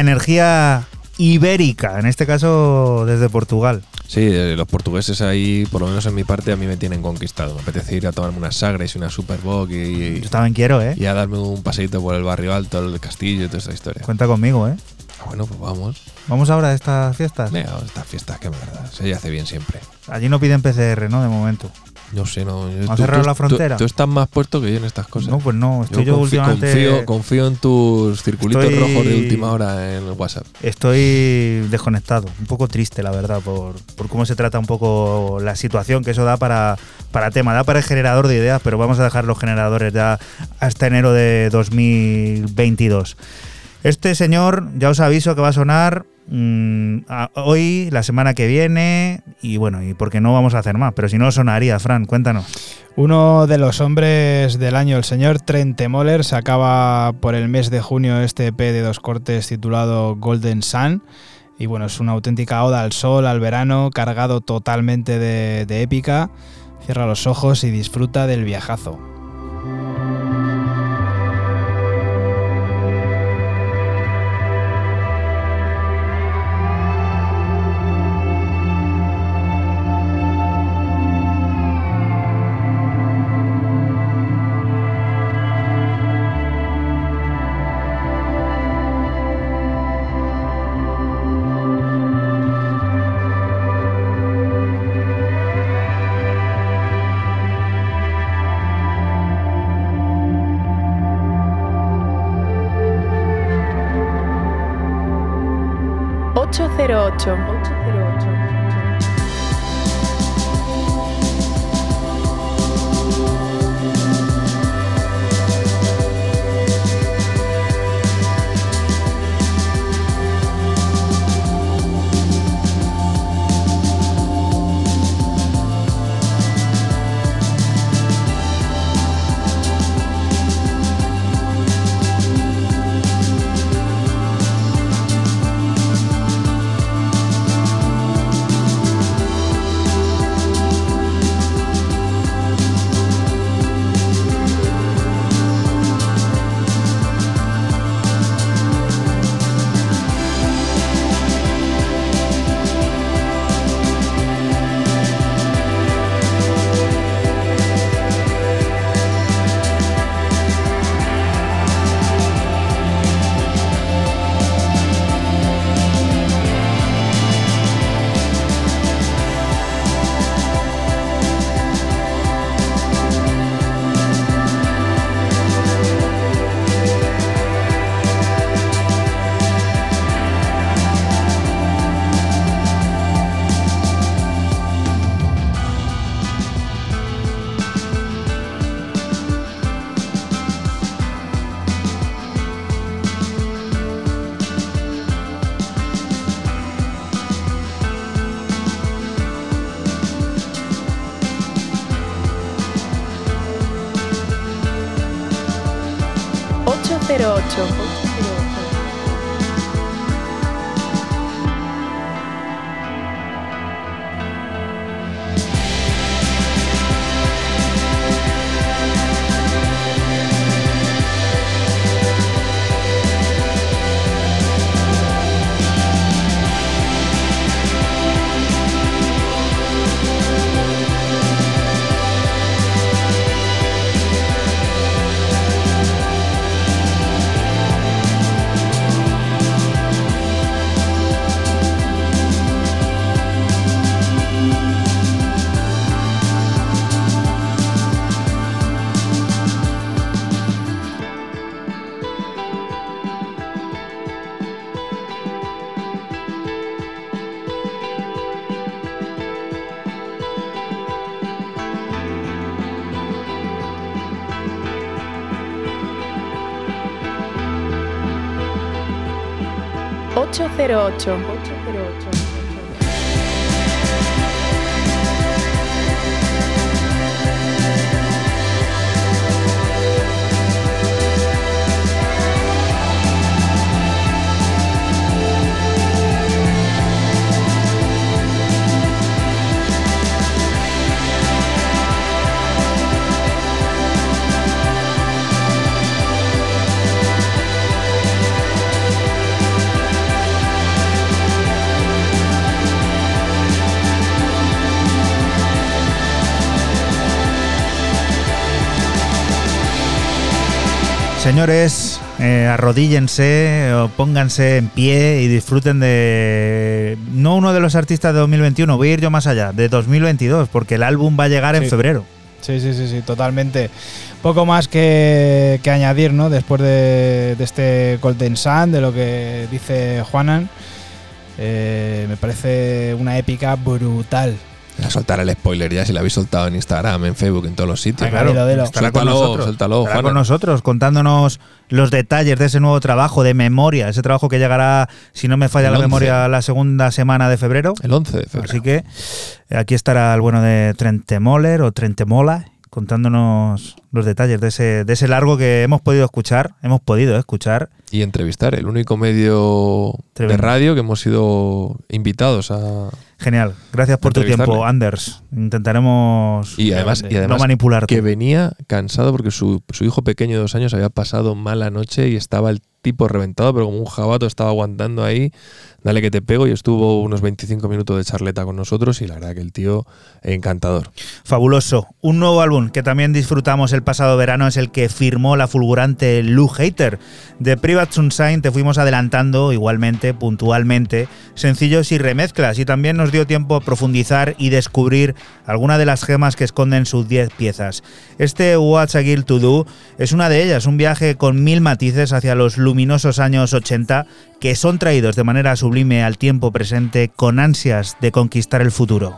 Energía ibérica, en este caso desde Portugal. Sí, eh, los portugueses ahí, por lo menos en mi parte, a mí me tienen conquistado. Me apetece ir a tomarme unas sagres y una Superboc y, Yo también quiero, ¿eh? y a darme un paseíto por el barrio alto, el castillo y toda esta historia. Cuenta conmigo, ¿eh? Ah, bueno, pues vamos. Vamos ahora a estas fiestas. Venga, estas fiestas, qué mierda. Se hace bien siempre. Allí no piden PCR, ¿no? De momento. No sé, no. ¿Han cerrado la frontera? Tú, estás más puesto que yo en estas cosas. No, pues no. Estoy yo, últimamente. confío, confío en tus circulitos Estoy- rojos de última hora en el WhatsApp. Estoy desconectado, un poco triste, la verdad, por, por cómo se trata un poco la situación, que eso da para, para tema, da para el generador de ideas, pero vamos a dejar los generadores ya hasta enero de 2022. Este señor, ya os aviso que va a sonar mm, a- hoy, la semana que viene, y bueno, y porque no vamos a hacer más, pero si no sonaría, Fran, cuéntanos. Uno de los hombres del año, el señor Trent Moller, sacaba por el mes de junio este EP de dos cortes titulado Golden Sun. Y bueno, es una auténtica oda al sol, al verano, cargado totalmente de, de épica. Cierra los ojos y disfruta del viajazo. 808. 08. Señores, eh, arrodíllense o pónganse en pie y disfruten de no uno de los artistas de 2021, voy a ir yo más allá, de 2022, porque el álbum va a llegar en febrero. Sí, sí, sí, sí, totalmente. Poco más que, que añadir, ¿no? Después de, de este Golden Sun, de lo que dice Juanan, eh, me parece una épica brutal. Voy a soltar el spoiler ya, si lo habéis soltado en Instagram, en Facebook, en todos los sitios. Dilo, dilo. Estará con Suéltalo, nosotros, suéltalo, estará Juana. con nosotros contándonos los detalles de ese nuevo trabajo de memoria, ese trabajo que llegará, si no me falla El la 11. memoria, la segunda semana de febrero. El 11 de febrero. Así que eh, aquí estará el bueno de Trentemoller o Trentemola contándonos los detalles de ese, de ese largo que hemos podido escuchar, hemos podido escuchar. Y entrevistar, el único medio de radio que hemos sido invitados a. Genial, gracias por tu tiempo, Anders. Intentaremos Y además, y no además manipularte. que venía cansado porque su, su hijo pequeño de dos años había pasado mala noche y estaba el tipo reventado, pero como un jabato estaba aguantando ahí. Dale que te pego y estuvo unos 25 minutos de charleta con nosotros y la verdad que el tío encantador. Fabuloso. Un nuevo álbum que también disfrutamos el pasado verano es el que firmó la fulgurante Lou Hater. De Private Sunshine te fuimos adelantando igualmente, puntualmente, sencillos y remezclas y también nos dio tiempo a profundizar y descubrir alguna de las gemas que esconden sus 10 piezas. Este What's a Girl to Do es una de ellas, un viaje con mil matices hacia los luminosos años 80 que son traídos de manera sublime al tiempo presente con ansias de conquistar el futuro.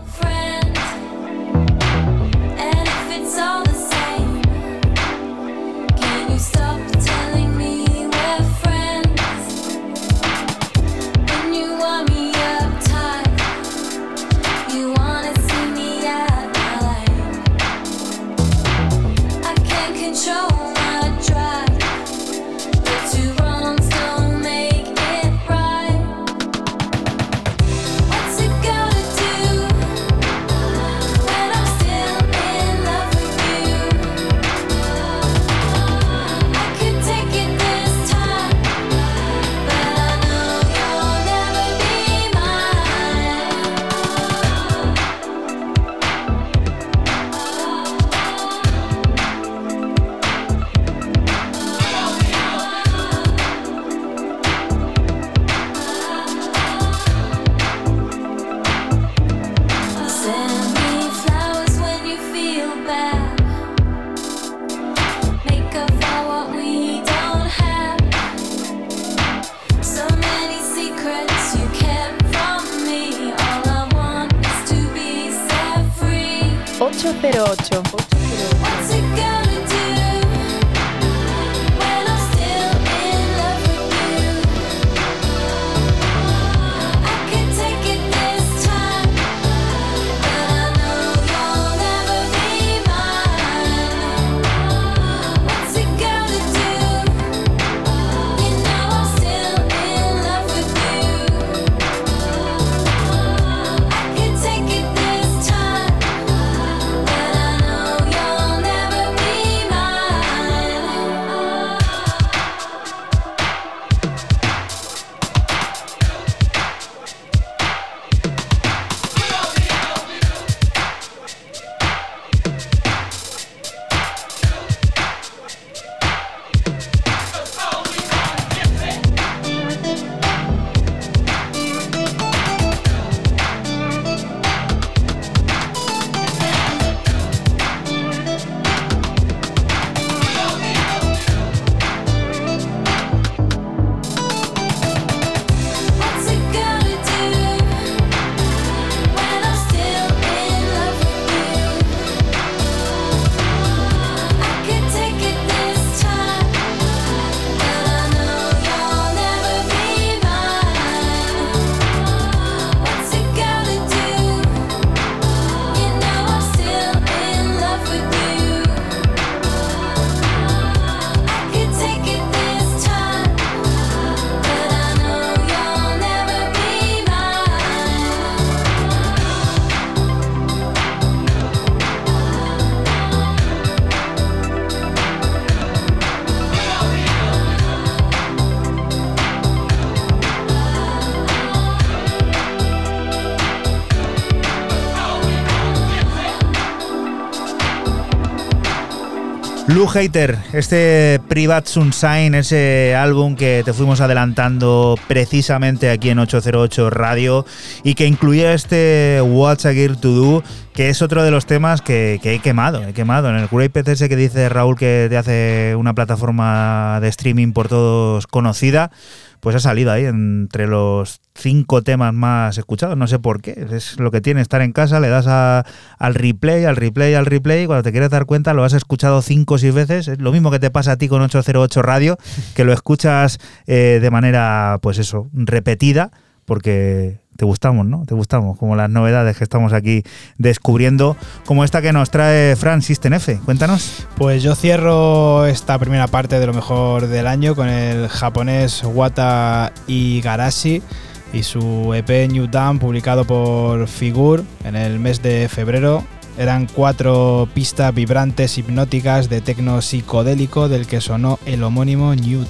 Hater, este Private Sunshine, ese álbum que te fuimos adelantando precisamente aquí en 808 Radio y que incluía este What's a Gear to Do, que es otro de los temas que, he quemado, he quemado. En el Great PCS que dice Raúl que te hace una plataforma de streaming por todos conocida, pues ha salido ahí entre los cinco temas más escuchados. No sé por qué. Es lo que tiene estar en casa, le das al replay, al replay, al replay. Y cuando te quieres dar cuenta, lo has escuchado cinco o seis veces. Es lo mismo que te pasa a ti con 808 Radio, que lo escuchas eh, de manera, pues eso, repetida, porque te gustamos, ¿no? Te gustamos, como las novedades que estamos aquí descubriendo, como esta que nos trae Fran System F. Cuéntanos. Pues yo cierro esta primera parte de lo mejor del año con el japonés Wata Igarashi y su EP New Dawn publicado por Figur en el mes de febrero. Eran cuatro pistas vibrantes hipnóticas de tecno psicodélico del que sonó el homónimo New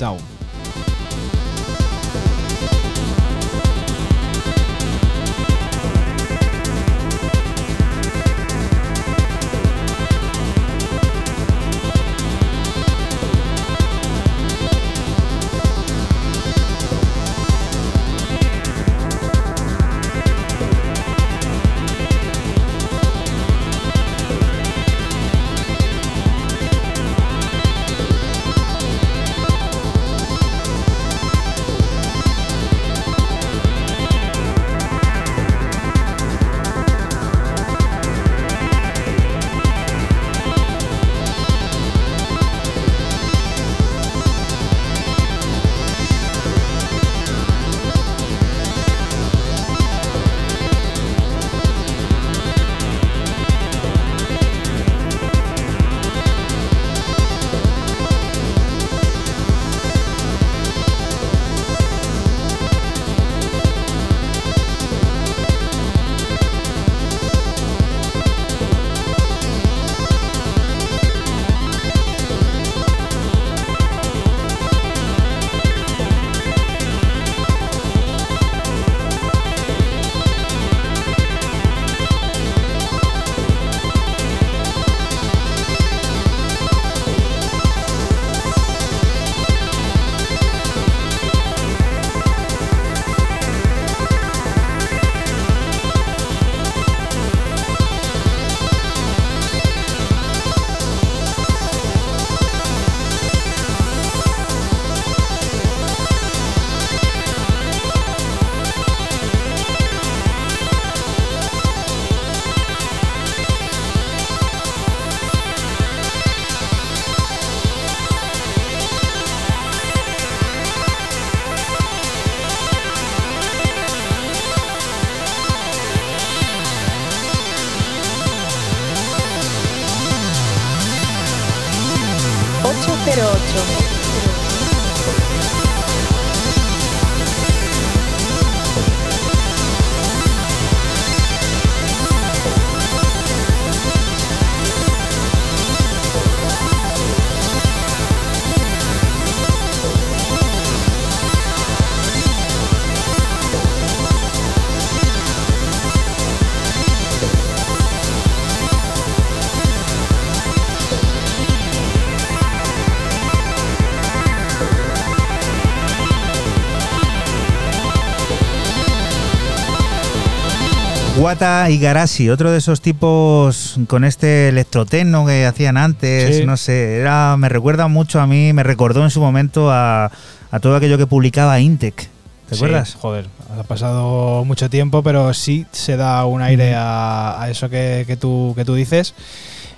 Dawn. Wata Igarashi, otro de esos tipos con este electrotecno que hacían antes, Sí. no sé, era, me recuerda mucho a mí, me recordó en su momento a, a todo aquello que publicaba Intec. ¿Te Sí, acuerdas? joder, ha pasado mucho tiempo, pero sí se da un aire a, a eso que, que tú, que tú dices.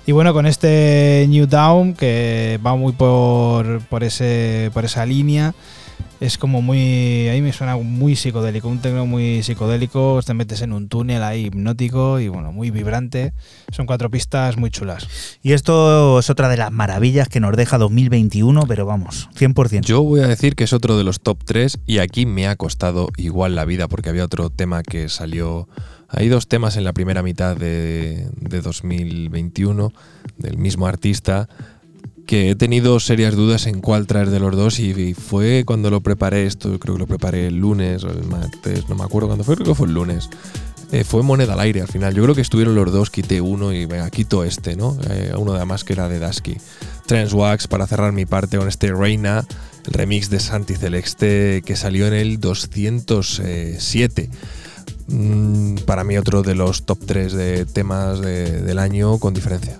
Y bueno, con este New Down, que va muy por, por, ese, por esa línea, es como muy. Ahí me suena muy psicodélico, un tecno muy psicodélico. Te metes en un túnel ahí hipnótico y bueno, muy vibrante. Son cuatro pistas muy chulas. Y esto es otra de las maravillas que nos deja 2021, pero vamos, 100%. Yo voy a decir que es otro de los top 3 y aquí me ha costado igual la vida porque había otro tema que salió. Hay dos temas en la primera mitad de, de 2021 del mismo artista que he tenido serias dudas en cuál traer de los dos y, y fue cuando lo preparé, esto creo que lo preparé el lunes o el martes, no me acuerdo cuándo fue, creo que fue el lunes. Eh, fue moneda al aire al final. Yo creo que estuvieron los dos, quité uno y venga, quito este, ¿no? Eh, uno además que era de Dasky. Transwax para cerrar mi parte con este Reina, el remix de Santi Celeste que salió en el 207. Mm, para mí otro de los top 3 de temas de- del año con diferencia.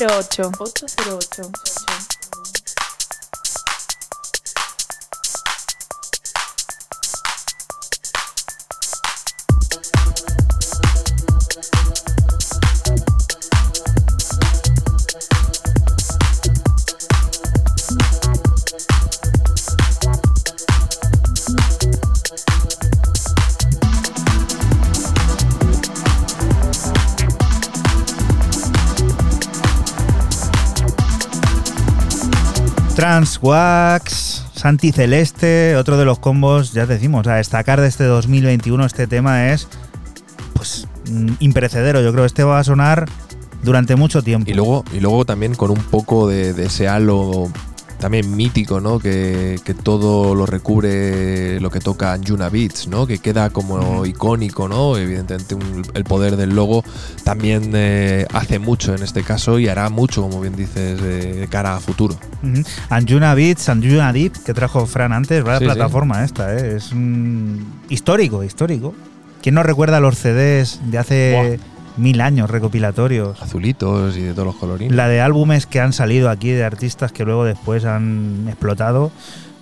808. 808. Wax, Santi Celeste, otro de los combos, ya decimos, a destacar de este 2021 este tema es pues mm, imprecedero, yo creo que este va a sonar durante mucho tiempo. Y luego, y luego también con un poco de, ese halo también mítico, ¿no? Que, que, todo lo recubre lo que toca Anjuna Beats, ¿no? Que queda como icónico, ¿no? Evidentemente un, el poder del logo también eh, hace mucho en este caso y hará mucho, como bien dices, de cara a futuro. Ujú. Anjuna Beats, Anjuna Deep, que trajo Fran antes, vaya Sí, sí. plataforma esta, ¿eh? es un histórico, histórico. ¿Quién no recuerda los CDs de hace mil años recopilatorios? Azulitos y de todos los colorines. La de álbumes que han salido aquí de artistas que luego después han explotado.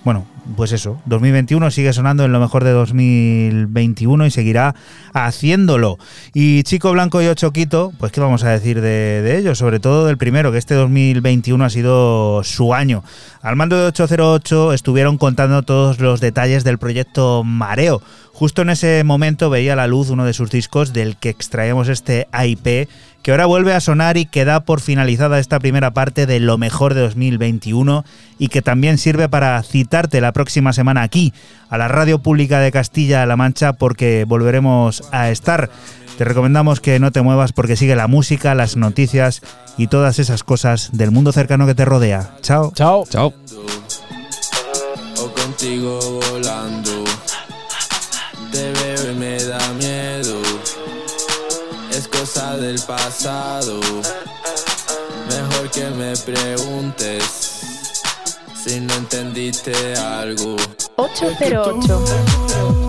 Bueno, pues eso, 2021 sigue sonando en lo mejor de 2021 y seguirá haciéndolo. Y Chico Blanco y Ocho Quito, pues qué vamos a decir de, de ellos, sobre todo del primero, que este 2021 ha sido su año. Al mando de 808 estuvieron contando todos los detalles del proyecto Mareo. Justo en ese momento veía la luz uno de sus discos del que extraemos este IP que ahora vuelve a sonar y que da por finalizada esta primera parte de lo mejor de 2021 y que también sirve para citarte la próxima semana aquí, a la Radio Pública de Castilla-La Mancha, porque volveremos a estar. Te recomendamos que no te muevas porque sigue la música, las noticias y todas esas cosas del mundo cercano que te rodea. Chao. Chao. Chao. Del pasado. Mejor que me preguntes si no entendiste algo. 808.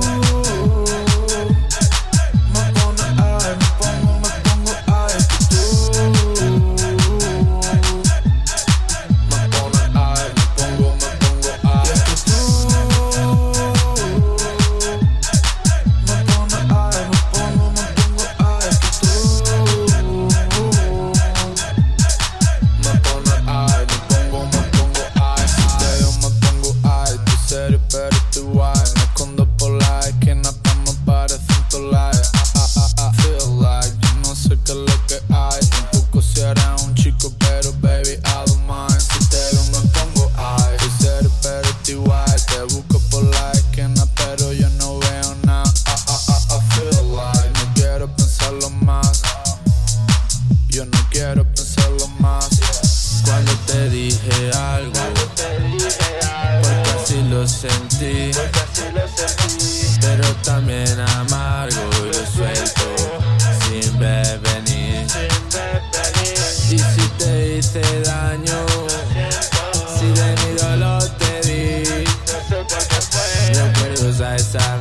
Sentí. Pero también amargo y lo suelto sin ver venir. Y si te hice daño, si de mi dolor te di. Recuerdos a esa